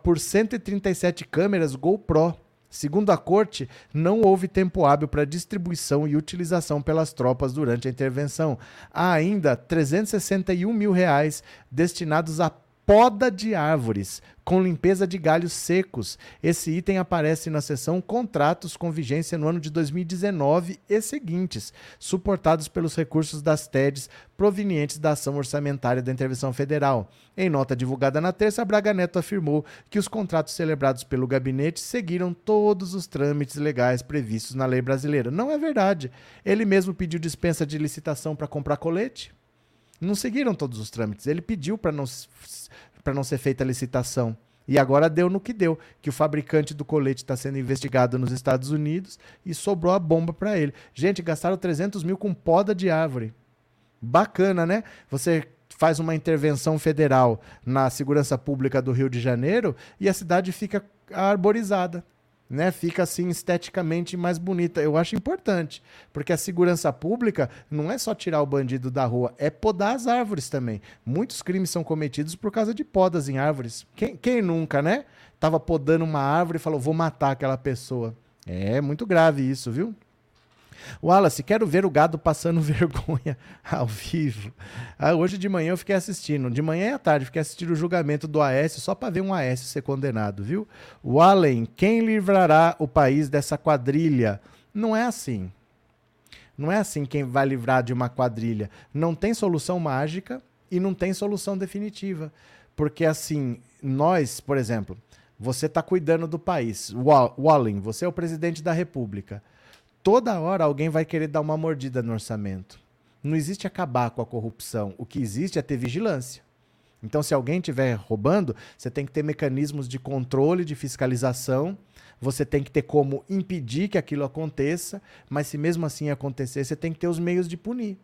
por 137 câmeras GoPro Segundo a corte, não houve tempo hábil para distribuição e utilização pelas tropas durante a intervenção. Há ainda 361 mil reais destinados a poda de árvores, com limpeza de galhos secos. Esse item aparece na seção Contratos com vigência no ano de 2019 e seguintes, suportados pelos recursos das TEDs provenientes da ação orçamentária da intervenção federal. Em nota divulgada na terça, Braga Neto afirmou que os contratos celebrados pelo gabinete seguiram todos os trâmites legais previstos na lei brasileira. Não é verdade. Ele mesmo pediu dispensa de licitação para comprar colete. Não seguiram todos os trâmites. Ele pediu para não para não ser feita a licitação. E agora deu no que deu, que o fabricante do colete está sendo investigado nos Estados Unidos e sobrou a bomba para ele. Gente, gastaram 300 mil com poda de árvore. Bacana, né? Você faz uma intervenção federal na segurança pública do Rio de Janeiro e a cidade fica arborizada né, fica assim esteticamente mais bonita. Eu acho importante, porque a segurança pública não é só tirar o bandido da rua, é podar as árvores também. Muitos crimes são cometidos por causa de podas em árvores. Quem, quem nunca, né? Tava podando uma árvore e falou, vou matar aquela pessoa. É muito grave isso, viu? Wallace, quero ver o gado passando vergonha ao vivo. Ah, hoje de manhã eu fiquei assistindo. De manhã e à tarde fiquei assistindo o julgamento do Aécio só para ver um Aécio ser condenado, viu? O Allen, quem livrará o país dessa quadrilha? Não é assim. Não é assim quem vai livrar de uma quadrilha. Não tem solução mágica e não tem solução definitiva. Porque assim, nós, por exemplo, você está cuidando do país. Wallen, você é o presidente da República toda hora alguém vai querer dar uma mordida no orçamento. Não existe acabar com a corrupção. O que existe é ter vigilância. Então, se alguém estiver roubando, você tem que ter mecanismos de controle, de fiscalização. Você tem que ter como impedir que aquilo aconteça, mas se mesmo assim acontecer, você tem que ter os meios de punir.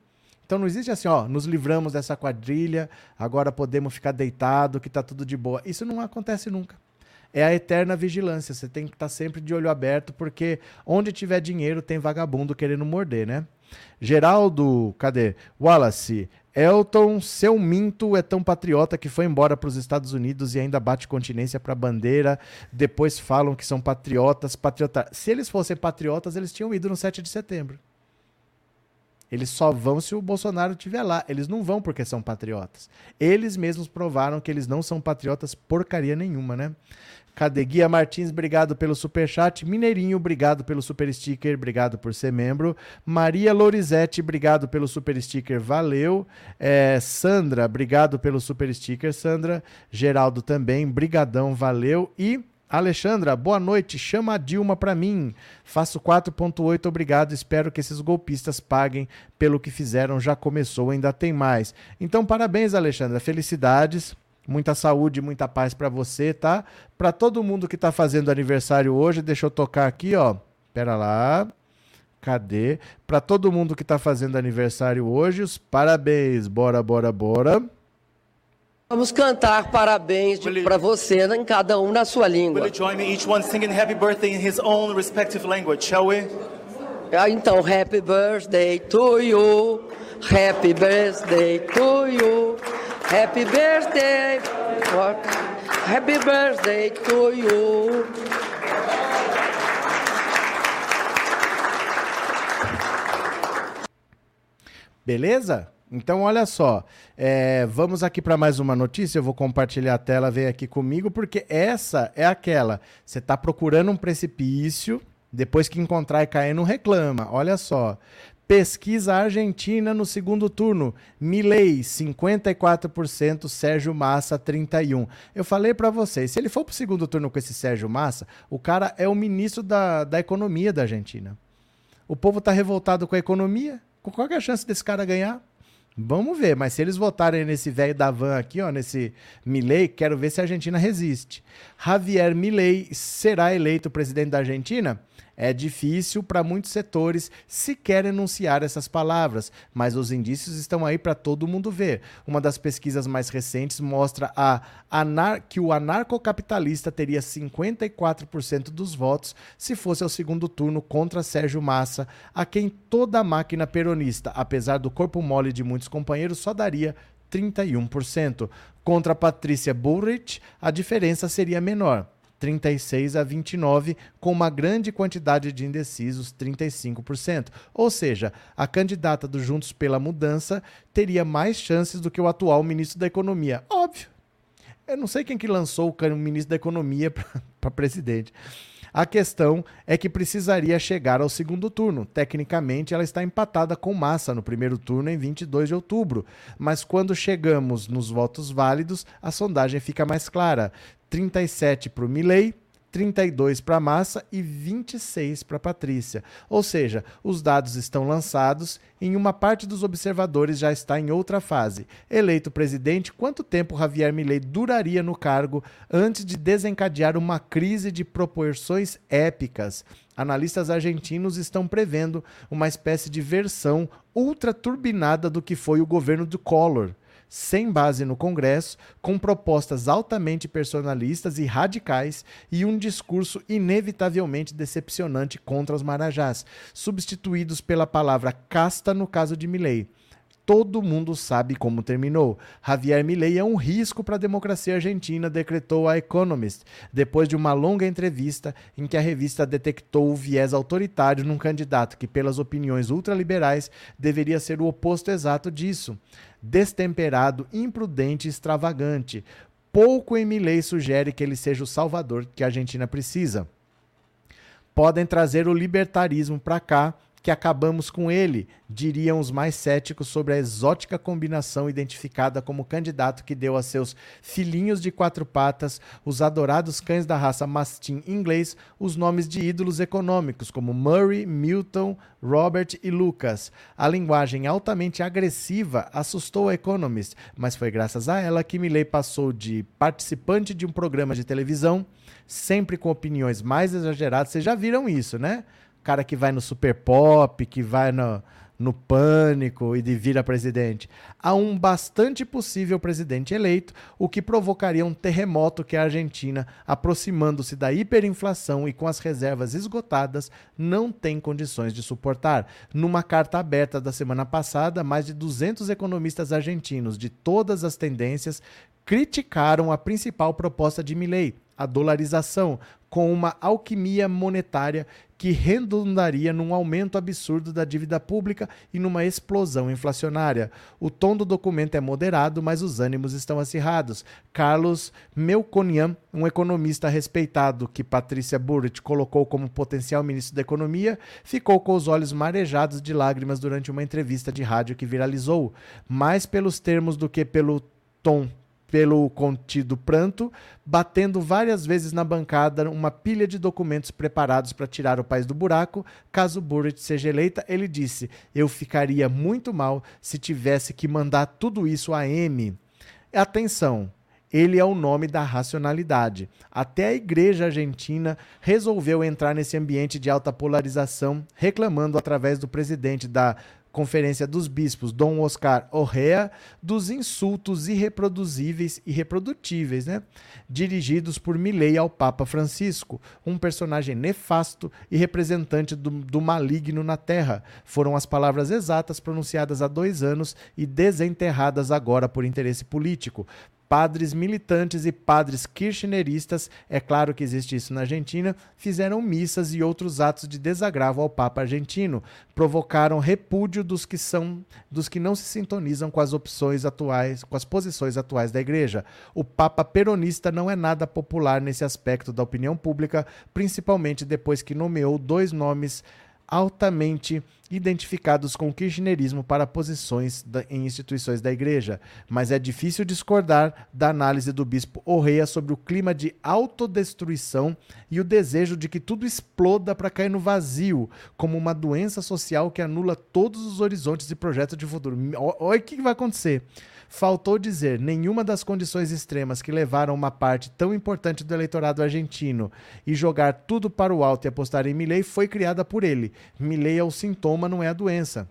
Então não existe assim, ó, nos livramos dessa quadrilha, agora podemos ficar deitado, que tá tudo de boa. Isso não acontece nunca é a eterna vigilância. Você tem que estar tá sempre de olho aberto, porque onde tiver dinheiro tem vagabundo querendo morder, né? Geraldo, cadê? Wallace, Elton, seu minto é tão patriota que foi embora para os Estados Unidos e ainda bate continência para a bandeira. Depois falam que são patriotas, patriota. Se eles fossem patriotas, eles tinham ido no 7 de setembro. Eles só vão se o Bolsonaro estiver lá. Eles não vão porque são patriotas. Eles mesmos provaram que eles não são patriotas porcaria nenhuma, né? Cadê? Guia Martins, obrigado pelo super chat. Mineirinho, obrigado pelo super sticker, obrigado por ser membro. Maria Lorizete, obrigado pelo super sticker, valeu. É, Sandra, obrigado pelo super sticker, Sandra. Geraldo também, brigadão, valeu. E Alexandra, boa noite. Chama a Dilma para mim. Faço 4.8, obrigado. Espero que esses golpistas paguem pelo que fizeram. Já começou, ainda tem mais. Então, parabéns, Alexandra. Felicidades. Muita saúde, muita paz para você, tá? Para todo mundo que tá fazendo aniversário hoje, deixa eu tocar aqui, ó. Pera lá. Cadê? Para todo mundo que tá fazendo aniversário hoje, os parabéns. Bora, bora, bora.
Vamos cantar parabéns para você, em cada um na sua língua. Will you join me each one singing happy birthday in his own respective language, shall we? Ah, então, happy birthday to you. Happy birthday to you. Happy birthday. Happy birthday to you.
Beleza? Então, olha só. É, vamos aqui para mais uma notícia. Eu vou compartilhar a tela, vem aqui comigo, porque essa é aquela. Você está procurando um precipício, depois que encontrar e cair, não reclama. Olha só. Pesquisa Argentina no segundo turno. Milei, 54%, Sérgio Massa, 31%. Eu falei para vocês, se ele for pro segundo turno com esse Sérgio Massa, o cara é o ministro da, da economia da Argentina. O povo tá revoltado com a economia. Qual é a chance desse cara ganhar? Vamos ver, mas se eles votarem nesse velho da van aqui, ó, nesse Milei, quero ver se a Argentina resiste. Javier Milei será eleito presidente da Argentina? É difícil para muitos setores sequer enunciar essas palavras, mas os indícios estão aí para todo mundo ver. Uma das pesquisas mais recentes mostra a anar que o anarcocapitalista teria 54% dos votos se fosse ao segundo turno contra Sérgio Massa, a quem toda a máquina peronista, apesar do corpo mole de muitos companheiros, só daria 31%. Contra Patrícia Bullrich, a diferença seria menor. 36 a 29, com uma grande quantidade de indecisos, 35%. Ou seja, a candidata do Juntos pela Mudança teria mais chances do que o atual ministro da Economia. Óbvio. Eu não sei quem que lançou o ministro da Economia para presidente. A questão é que precisaria chegar ao segundo turno. Tecnicamente, ela está empatada com Massa no primeiro turno em 22 de outubro, mas quando chegamos nos votos válidos, a sondagem fica mais clara. 37 para o Milley, 32 para Massa e 26 para Patrícia. Ou seja, os dados estão lançados e uma parte dos observadores já está em outra fase. Eleito presidente, quanto tempo Javier Milei duraria no cargo antes de desencadear uma crise de proporções épicas? Analistas argentinos estão prevendo uma espécie de versão ultra turbinada do que foi o governo do Collor sem base no Congresso, com propostas altamente personalistas e radicais e um discurso inevitavelmente decepcionante contra os marajás, substituídos pela palavra casta no caso de Milley todo mundo sabe como terminou. Javier Milei é um risco para a democracia argentina, decretou a Economist, depois de uma longa entrevista em que a revista detectou o viés autoritário num candidato que, pelas opiniões ultraliberais, deveria ser o oposto exato disso. Destemperado, imprudente e extravagante. Pouco em Milei sugere que ele seja o salvador que a Argentina precisa. Podem trazer o libertarismo para cá que acabamos com ele, diriam os mais céticos sobre a exótica combinação identificada como candidato que deu a seus filhinhos de quatro patas, os adorados cães da raça mastim inglês, os nomes de ídolos econômicos como Murray, Milton, Robert e Lucas. A linguagem altamente agressiva assustou a Economist, mas foi graças a ela que Milley passou de participante de um programa de televisão, sempre com opiniões mais exageradas. Vocês já viram isso, né? Cara que vai no Super Pop, que vai no, no Pânico e de vira presidente, a um bastante possível presidente eleito, o que provocaria um terremoto que a Argentina, aproximando-se da hiperinflação e com as reservas esgotadas, não tem condições de suportar. Numa carta aberta da semana passada, mais de 200 economistas argentinos de todas as tendências criticaram a principal proposta de Milley, a dolarização, com uma alquimia monetária que redundaria num aumento absurdo da dívida pública e numa explosão inflacionária. O tom do documento é moderado, mas os ânimos estão acirrados. Carlos Melconian, um economista respeitado que Patrícia Burrit colocou como potencial ministro da Economia, ficou com os olhos marejados de lágrimas durante uma entrevista de rádio que viralizou. Mais pelos termos do que pelo tom pelo contido pranto, batendo várias vezes na bancada uma pilha de documentos preparados para tirar o país do buraco. Caso Burrit seja eleita, ele disse: Eu ficaria muito mal se tivesse que mandar tudo isso a M. Atenção, ele é o nome da racionalidade. Até a igreja argentina resolveu entrar nesse ambiente de alta polarização, reclamando através do presidente da Conferência dos Bispos, Dom Oscar Orrea, dos insultos irreproduzíveis e reprodutíveis, né? dirigidos por Milei ao Papa Francisco, um personagem nefasto e representante do, do maligno na Terra. Foram as palavras exatas pronunciadas há dois anos e desenterradas agora por interesse político padres militantes e padres kirchneristas, é claro que existe isso na Argentina, fizeram missas e outros atos de desagravo ao Papa argentino, provocaram repúdio dos que são dos que não se sintonizam com as opções atuais, com as posições atuais da igreja. O Papa peronista não é nada popular nesse aspecto da opinião pública, principalmente depois que nomeou dois nomes altamente identificados com o kirchnerismo para posições da, em instituições da igreja, mas é difícil discordar da análise do bispo Orreia sobre o clima de autodestruição e o desejo de que tudo exploda para cair no vazio, como uma doença social que anula todos os horizontes e projetos de futuro. Olha o que vai acontecer. Faltou dizer nenhuma das condições extremas que levaram uma parte tão importante do eleitorado argentino e jogar tudo para o alto e apostar em Milley foi criada por ele. Milley é o sintoma, não é a doença.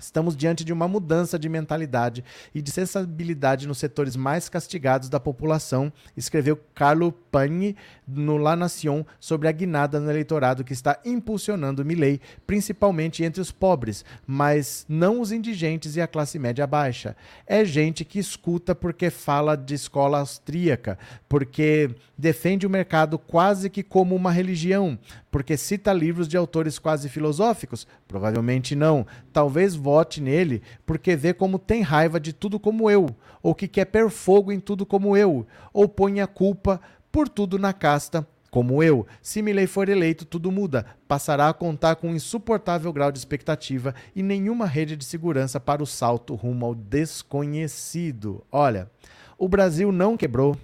Estamos diante de uma mudança de mentalidade e de sensibilidade nos setores mais castigados da população, escreveu Carlo Pagni no La Nación sobre a guinada no eleitorado que está impulsionando Milley, principalmente entre os pobres, mas não os indigentes e a classe média baixa. É gente que escuta porque fala de escola austríaca, porque defende o mercado quase que como uma religião, porque cita livros de autores quase filosóficos? Provavelmente não. Talvez vote nele porque vê como tem raiva de tudo como eu, ou que quer per fogo em tudo como eu, ou põe a culpa por tudo na casta como eu, se Milley for eleito, tudo muda. Passará a contar com um insuportável grau de expectativa e nenhuma rede de segurança para o salto rumo ao desconhecido. Olha, o Brasil não quebrou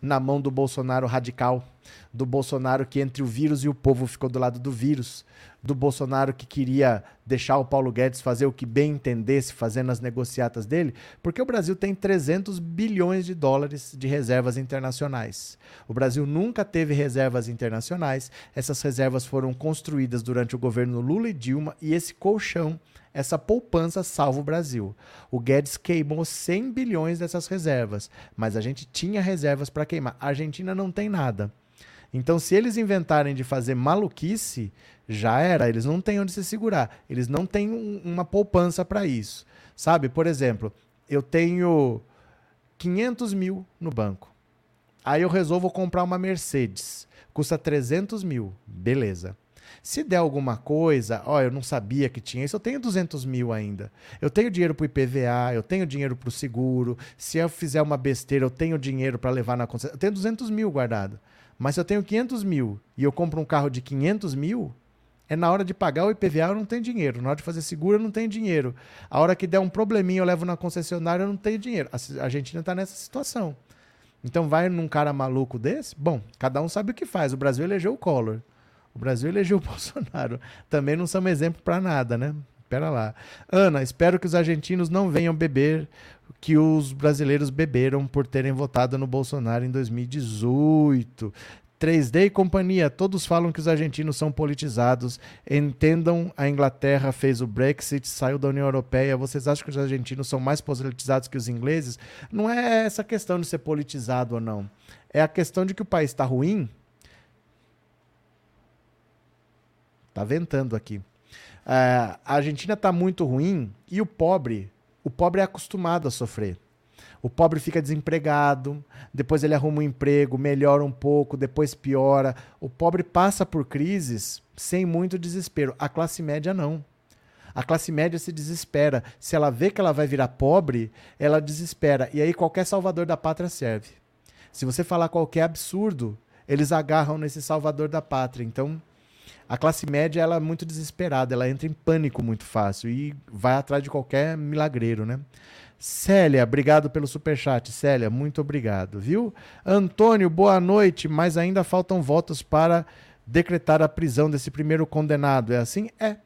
na mão do Bolsonaro radical do Bolsonaro que entre o vírus e o povo ficou do lado do vírus, do Bolsonaro que queria deixar o Paulo Guedes fazer o que bem entendesse, fazendo as negociatas dele, porque o Brasil tem 300 bilhões de dólares de reservas internacionais. O Brasil nunca teve reservas internacionais, essas reservas foram construídas durante o governo Lula e Dilma e esse colchão essa poupança salva o Brasil. O Guedes queimou 100 bilhões dessas reservas, mas a gente tinha reservas para queimar. A Argentina não tem nada. Então, se eles inventarem de fazer maluquice, já era. Eles não têm onde se segurar. Eles não têm um, uma poupança para isso. Sabe? Por exemplo, eu tenho 500 mil no banco. Aí eu resolvo comprar uma Mercedes. Custa 300 mil. Beleza. Se der alguma coisa, ó, eu não sabia que tinha isso, eu tenho 200 mil ainda. Eu tenho dinheiro para o IPVA, eu tenho dinheiro para o seguro. Se eu fizer uma besteira, eu tenho dinheiro para levar na concessionária. Eu tenho 200 mil guardado. Mas se eu tenho 500 mil e eu compro um carro de 500 mil, é na hora de pagar o IPVA eu não tenho dinheiro. Na hora de fazer seguro eu não tenho dinheiro. A hora que der um probleminha eu levo na concessionária eu não tenho dinheiro. A Argentina está nessa situação. Então vai num cara maluco desse? Bom, cada um sabe o que faz. O Brasil elegeu o Collor. O Brasil elegeu o Bolsonaro. Também não somos exemplo para nada, né? Pera lá. Ana, espero que os argentinos não venham beber que os brasileiros beberam por terem votado no Bolsonaro em 2018. 3D e companhia, todos falam que os argentinos são politizados. Entendam, a Inglaterra fez o Brexit, saiu da União Europeia. Vocês acham que os argentinos são mais politizados que os ingleses? Não é essa questão de ser politizado ou não. É a questão de que o país está ruim. Tá ventando aqui. Uh, a Argentina está muito ruim e o pobre o pobre é acostumado a sofrer. O pobre fica desempregado, depois ele arruma um emprego, melhora um pouco, depois piora. O pobre passa por crises sem muito desespero. A classe média não. A classe média se desespera. Se ela vê que ela vai virar pobre, ela desespera. E aí qualquer salvador da pátria serve. Se você falar qualquer absurdo, eles agarram nesse salvador da pátria. Então, a classe média ela é muito desesperada, ela entra em pânico muito fácil e vai atrás de qualquer milagreiro, né? Célia, obrigado pelo superchat. Célia, muito obrigado, viu? Antônio, boa noite, mas ainda faltam votos para decretar a prisão desse primeiro condenado. É assim? É.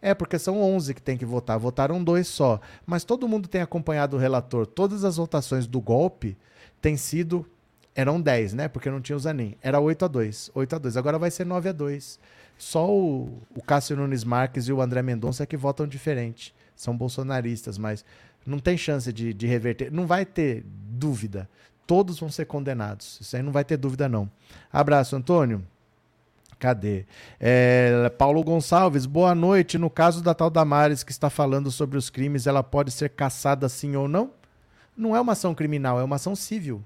É, porque são 11 que tem que votar. Votaram dois só. Mas todo mundo tem acompanhado o relator. Todas as votações do golpe têm sido. Eram 10, né? Porque não tinha o Zanin. Era 8 a 2 8 a 2 Agora vai ser 9 a 2 só o, o Cássio Nunes Marques e o André Mendonça que votam diferente. São bolsonaristas, mas não tem chance de, de reverter. Não vai ter dúvida. Todos vão ser condenados. Isso aí não vai ter dúvida, não. Abraço, Antônio. Cadê? É, Paulo Gonçalves, boa noite. No caso da tal Damares que está falando sobre os crimes, ela pode ser caçada sim ou não? Não é uma ação criminal, é uma ação civil.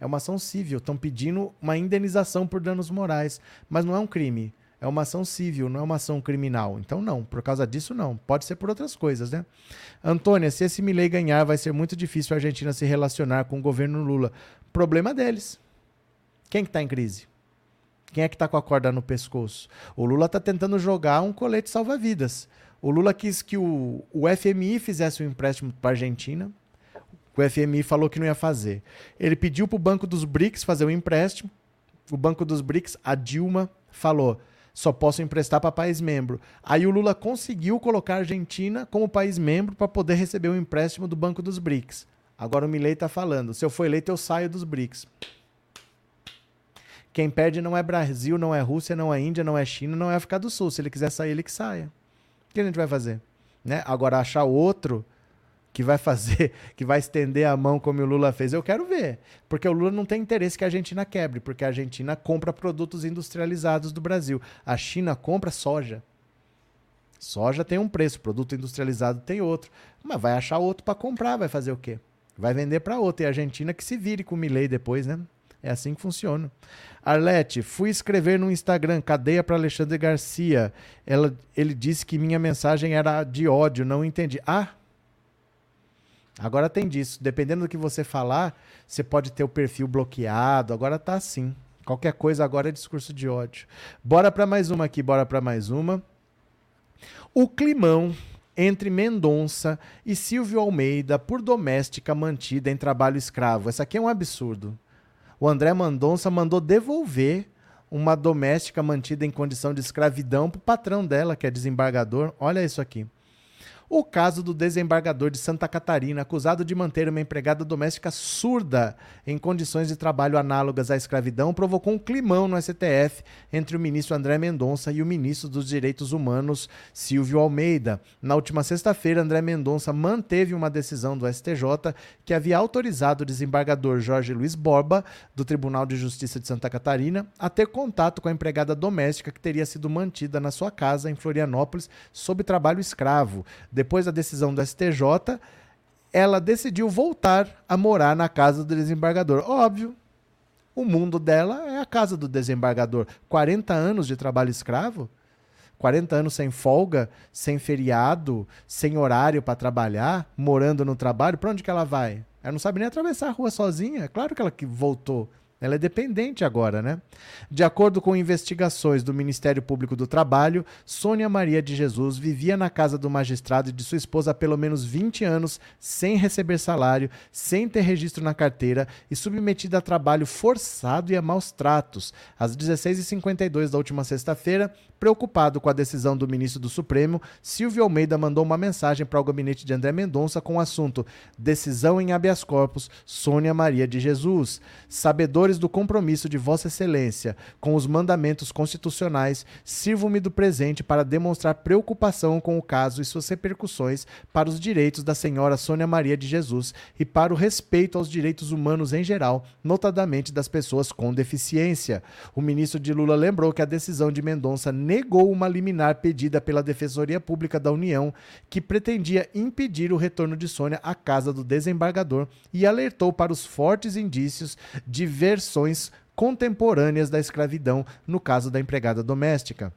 É uma ação civil. Estão pedindo uma indenização por danos morais, mas não é um crime. É uma ação civil, não é uma ação criminal. Então, não, por causa disso, não. Pode ser por outras coisas, né? Antônia, se esse Milley ganhar, vai ser muito difícil a Argentina se relacionar com o governo Lula. Problema deles. Quem que está em crise? Quem é que está com a corda no pescoço? O Lula está tentando jogar um colete salva-vidas. O Lula quis que o, o FMI fizesse um empréstimo para a Argentina. O FMI falou que não ia fazer. Ele pediu para o Banco dos BRICS fazer um empréstimo. O Banco dos BRICS, a Dilma, falou: só posso emprestar para país membro. Aí o Lula conseguiu colocar a Argentina como país membro para poder receber o um empréstimo do Banco dos BRICS. Agora o Milei está falando: se eu for eleito, eu saio dos BRICS. Quem perde não é Brasil, não é Rússia, não é Índia, não é China, não é África do Sul. Se ele quiser sair, ele que saia. O que a gente vai fazer? Né? Agora, achar outro que vai fazer, que vai estender a mão como o Lula fez, eu quero ver. Porque o Lula não tem interesse que a Argentina quebre, porque a Argentina compra produtos industrializados do Brasil. A China compra soja. Soja tem um preço, produto industrializado tem outro. Mas vai achar outro para comprar, vai fazer o quê? Vai vender para outro. E a Argentina que se vire com o Milley depois, né? É assim que funciona. Arlete, fui escrever no Instagram, cadeia para Alexandre Garcia. Ela, ele disse que minha mensagem era de ódio, não entendi. Ah, agora tem disso. Dependendo do que você falar, você pode ter o perfil bloqueado. Agora tá assim. Qualquer coisa agora é discurso de ódio. Bora para mais uma aqui, bora para mais uma. O climão entre Mendonça e Silvio Almeida por doméstica mantida em trabalho escravo. Essa aqui é um absurdo o André Mendonça mandou devolver uma doméstica mantida em condição de escravidão para o patrão dela, que é desembargador. Olha isso aqui. O caso do desembargador de Santa Catarina, acusado de manter uma empregada doméstica surda em condições de trabalho análogas à escravidão, provocou um climão no STF entre o ministro André Mendonça e o ministro dos Direitos Humanos, Silvio Almeida. Na última sexta-feira, André Mendonça manteve uma decisão do STJ que havia autorizado o desembargador Jorge Luiz Borba, do Tribunal de Justiça de Santa Catarina, a ter contato com a empregada doméstica que teria sido mantida na sua casa em Florianópolis sob trabalho escravo depois da decisão do STJ, ela decidiu voltar a morar na casa do desembargador. Óbvio, o mundo dela é a casa do desembargador. 40 anos de trabalho escravo? 40 anos sem folga, sem feriado, sem horário para trabalhar, morando no trabalho, para onde que ela vai? Ela não sabe nem atravessar a rua sozinha. É claro que ela que voltou. Ela é dependente agora, né? De acordo com investigações do Ministério Público do Trabalho, Sônia Maria de Jesus vivia na casa do magistrado e de sua esposa há pelo menos 20 anos, sem receber salário, sem ter registro na carteira e submetida a trabalho forçado e a maus tratos. Às 16h52 da última sexta-feira, preocupado com a decisão do ministro do Supremo, Silvio Almeida mandou uma mensagem para o gabinete de André Mendonça com o assunto Decisão em habeas corpus, Sônia Maria de Jesus. Sabedor do compromisso de Vossa Excelência com os mandamentos constitucionais, sirvo-me do presente para demonstrar preocupação com o caso e suas repercussões para os direitos da senhora Sônia Maria de Jesus e para o respeito aos direitos humanos em geral, notadamente das pessoas com deficiência. O ministro de Lula lembrou que a decisão de Mendonça negou uma liminar pedida pela Defensoria Pública da União que pretendia impedir o retorno de Sônia à casa do desembargador e alertou para os fortes indícios de ver versões contemporâneas da escravidão no caso da empregada doméstica.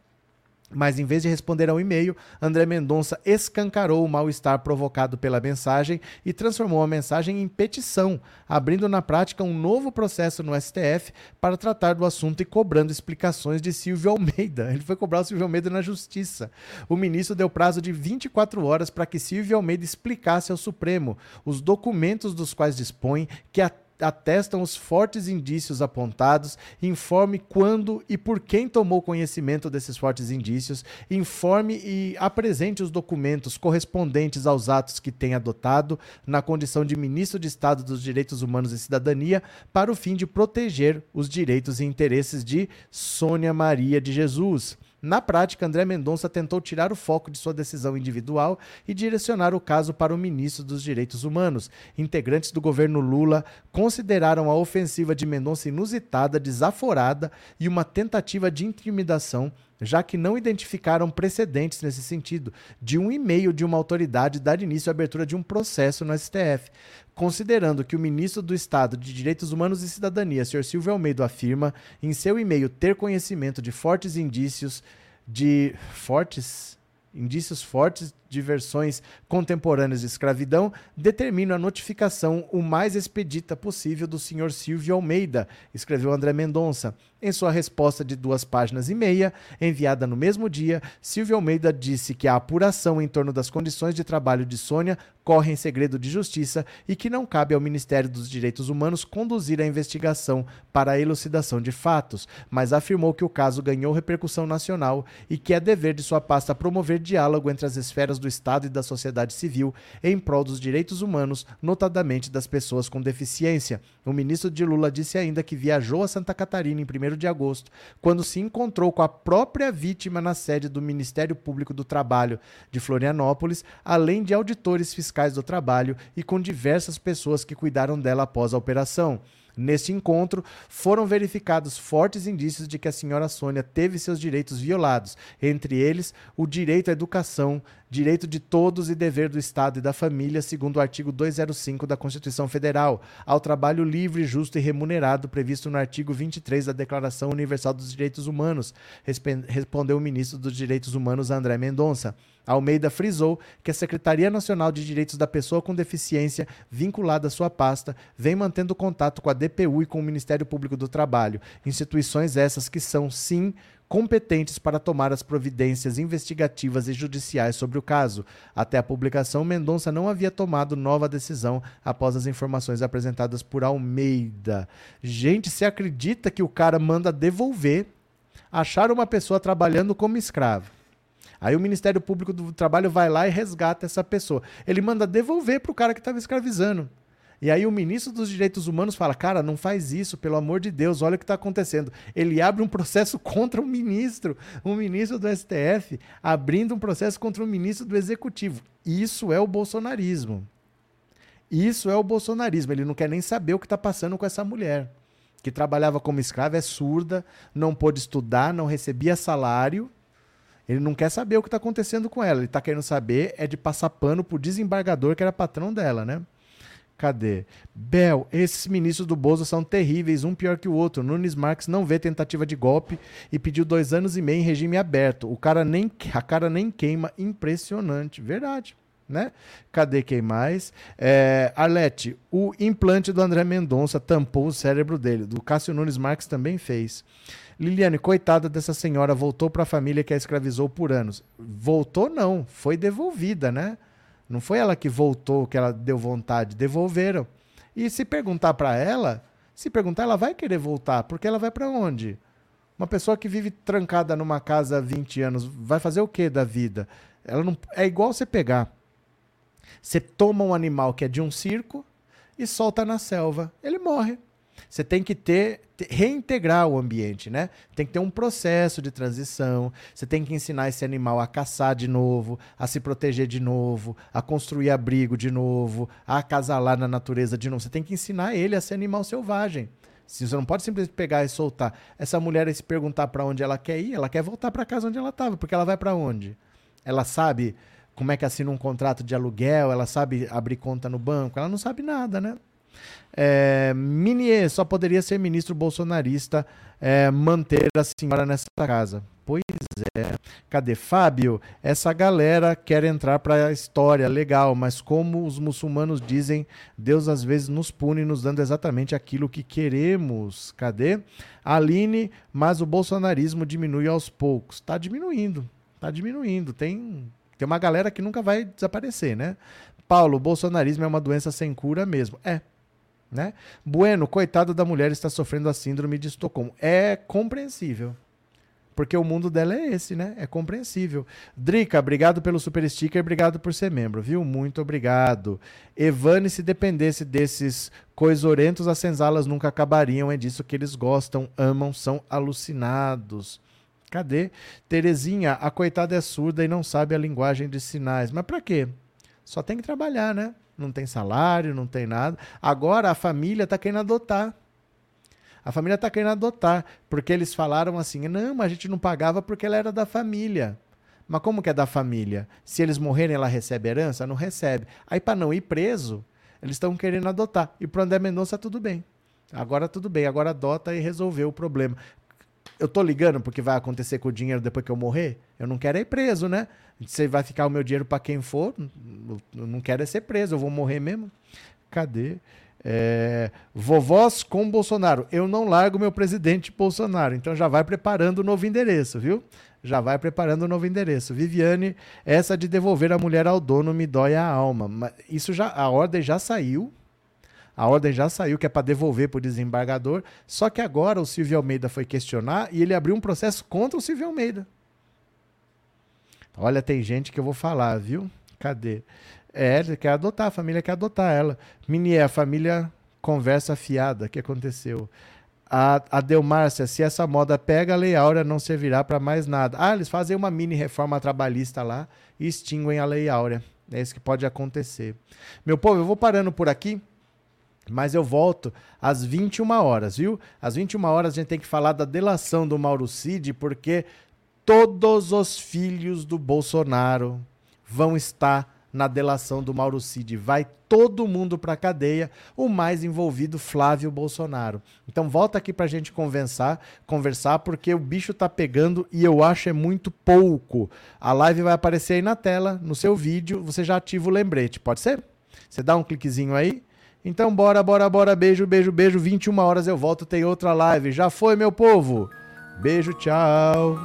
Mas em vez de responder ao e-mail, André Mendonça escancarou o mal-estar provocado pela mensagem e transformou a mensagem em petição, abrindo na prática um novo processo no STF para tratar do assunto e cobrando explicações de Silvio Almeida. Ele foi cobrar o Silvio Almeida na justiça. O ministro deu prazo de 24 horas para que Silvio Almeida explicasse ao Supremo os documentos dos quais dispõe que a atestam os fortes indícios apontados, informe quando e por quem tomou conhecimento desses fortes indícios, informe e apresente os documentos correspondentes aos atos que tem adotado na condição de ministro de Estado dos Direitos Humanos e Cidadania, para o fim de proteger os direitos e interesses de Sônia Maria de Jesus. Na prática, André Mendonça tentou tirar o foco de sua decisão individual e direcionar o caso para o ministro dos Direitos Humanos. Integrantes do governo Lula consideraram a ofensiva de Mendonça inusitada, desaforada e uma tentativa de intimidação já que não identificaram precedentes nesse sentido, de um e-mail de uma autoridade dar início à abertura de um processo no STF. Considerando que o ministro do Estado de Direitos Humanos e Cidadania, Sr. Silvio Almeida, afirma em seu e-mail ter conhecimento de fortes indícios de fortes indícios fortes de versões contemporâneas de escravidão, determina a notificação o mais expedita possível do senhor Silvio Almeida, escreveu André Mendonça. Em sua resposta de duas páginas e meia, enviada no mesmo dia, Silvio Almeida disse que a apuração em torno das condições de trabalho de Sônia corre em segredo de justiça e que não cabe ao Ministério dos Direitos Humanos conduzir a investigação para a elucidação de fatos, mas afirmou que o caso ganhou repercussão nacional e que é dever de sua pasta promover diálogo entre as esferas do Estado e da sociedade civil em prol dos direitos humanos, notadamente das pessoas com deficiência. O ministro de Lula disse ainda que viajou a Santa Catarina em 1 de agosto, quando se encontrou com a própria vítima na sede do Ministério Público do Trabalho de Florianópolis, além de auditores fiscais do trabalho e com diversas pessoas que cuidaram dela após a operação. Neste encontro, foram verificados fortes indícios de que a senhora Sônia teve seus direitos violados, entre eles o direito à educação, direito de todos e dever do Estado e da família, segundo o artigo 205 da Constituição Federal, ao trabalho livre, justo e remunerado previsto no artigo 23 da Declaração Universal dos Direitos Humanos, respondeu o ministro dos Direitos Humanos André Mendonça. Almeida frisou que a Secretaria Nacional de Direitos da Pessoa com Deficiência, vinculada à sua pasta, vem mantendo contato com a DPU e com o Ministério Público do Trabalho, instituições essas que são, sim, competentes para tomar as providências investigativas e judiciais sobre o caso. Até a publicação, Mendonça não havia tomado nova decisão após as informações apresentadas por Almeida. Gente, se acredita que o cara manda devolver, achar uma pessoa trabalhando como escravo. Aí o Ministério Público do Trabalho vai lá e resgata essa pessoa. Ele manda devolver para o cara que estava escravizando. E aí o ministro dos Direitos Humanos fala: cara, não faz isso, pelo amor de Deus, olha o que está acontecendo. Ele abre um processo contra um ministro, um ministro do STF, abrindo um processo contra um ministro do Executivo. Isso é o bolsonarismo. Isso é o bolsonarismo. Ele não quer nem saber o que está passando com essa mulher, que trabalhava como escrava, é surda, não pôde estudar, não recebia salário. Ele não quer saber o que está acontecendo com ela. Ele está querendo saber é de passar pano pro desembargador que era patrão dela, né? Cadê? Bel, esses ministros do Bozo são terríveis, um pior que o outro. Nunes Marques não vê tentativa de golpe e pediu dois anos e meio em regime aberto. O cara nem, a cara nem queima. Impressionante. Verdade. Né? Cadê quem mais? É, Arlete, o implante do André Mendonça tampou o cérebro dele. Do Cássio Nunes Marques também fez. Liliane, coitada dessa senhora, voltou para a família que a escravizou por anos. Voltou não, foi devolvida, né? Não foi ela que voltou, que ela deu vontade, devolveram. E se perguntar para ela, se perguntar, ela vai querer voltar, porque ela vai para onde? Uma pessoa que vive trancada numa casa há 20 anos, vai fazer o que da vida? Ela não é igual você pegar. Você toma um animal que é de um circo e solta na selva, ele morre. Você tem que ter, reintegrar o ambiente, né? Tem que ter um processo de transição. Você tem que ensinar esse animal a caçar de novo, a se proteger de novo, a construir abrigo de novo, a acasalar na natureza de novo. Você tem que ensinar ele a ser animal selvagem. Você não pode simplesmente pegar e soltar. Essa mulher se perguntar para onde ela quer ir, ela quer voltar para casa onde ela estava, porque ela vai para onde? Ela sabe como é que assina um contrato de aluguel, ela sabe abrir conta no banco, ela não sabe nada, né? É, Minier só poderia ser ministro bolsonarista é, manter a senhora nessa casa. Pois é. Cadê Fábio? Essa galera quer entrar para a história, legal, mas como os muçulmanos dizem, Deus às vezes nos pune nos dando exatamente aquilo que queremos. Cadê? Aline, mas o bolsonarismo diminui aos poucos. Está diminuindo. Está diminuindo. Tem, tem uma galera que nunca vai desaparecer, né? Paulo, o bolsonarismo é uma doença sem cura mesmo. É, né? Bueno, coitado da mulher está sofrendo a síndrome de Estocolmo. É compreensível. Porque o mundo dela é esse, né? É compreensível. Drica, obrigado pelo super sticker, obrigado por ser membro, viu? Muito obrigado. Evane, se dependesse desses coisorentos, as senzalas nunca acabariam. É disso que eles gostam, amam, são alucinados. Cadê? Terezinha, a coitada é surda e não sabe a linguagem de sinais. Mas para quê? Só tem que trabalhar, né? Não tem salário, não tem nada. Agora a família está querendo adotar. A família está querendo adotar, porque eles falaram assim: não, mas a gente não pagava porque ela era da família. Mas como que é da família? Se eles morrerem, ela recebe herança? Não recebe. Aí, para não ir preso, eles estão querendo adotar. E para André Mendonça, tudo bem. Agora tudo bem, agora adota e resolveu o problema. Eu tô ligando porque vai acontecer com o dinheiro depois que eu morrer? Eu não quero ir preso, né? Você vai ficar o meu dinheiro para quem for? Eu não quero é ser preso, eu vou morrer mesmo. Cadê? É, vovós com Bolsonaro. Eu não largo meu presidente Bolsonaro. Então já vai preparando o novo endereço, viu? Já vai preparando o novo endereço. Viviane, essa de devolver a mulher ao dono me dói a alma. Isso já, a ordem já saiu. A ordem já saiu, que é para devolver para o desembargador. Só que agora o Silvio Almeida foi questionar e ele abriu um processo contra o Silvio Almeida. Olha, tem gente que eu vou falar, viu? Cadê? É, ele quer adotar, a família quer adotar ela. Minier, a família conversa fiada. Que aconteceu? A, a Delmárcia, se essa moda pega, a Lei Áurea não servirá para mais nada. Ah, eles fazem uma mini reforma trabalhista lá e extinguem a Lei Áurea. É isso que pode acontecer. Meu povo, eu vou parando por aqui, mas eu volto às 21 horas, viu? Às 21 horas a gente tem que falar da delação do Mauro Cid, porque todos os filhos do Bolsonaro vão estar na delação do Mauro Cid. Vai todo mundo para a cadeia, o mais envolvido, Flávio Bolsonaro. Então volta aqui para a gente conversar, conversar, porque o bicho tá pegando e eu acho é muito pouco. A live vai aparecer aí na tela, no seu vídeo, você já ativa o lembrete, pode ser? Você dá um cliquezinho aí? Então bora, bora, bora, beijo, beijo, beijo. 21 horas eu volto, tem outra live. Já foi, meu povo? Beijo, tchau.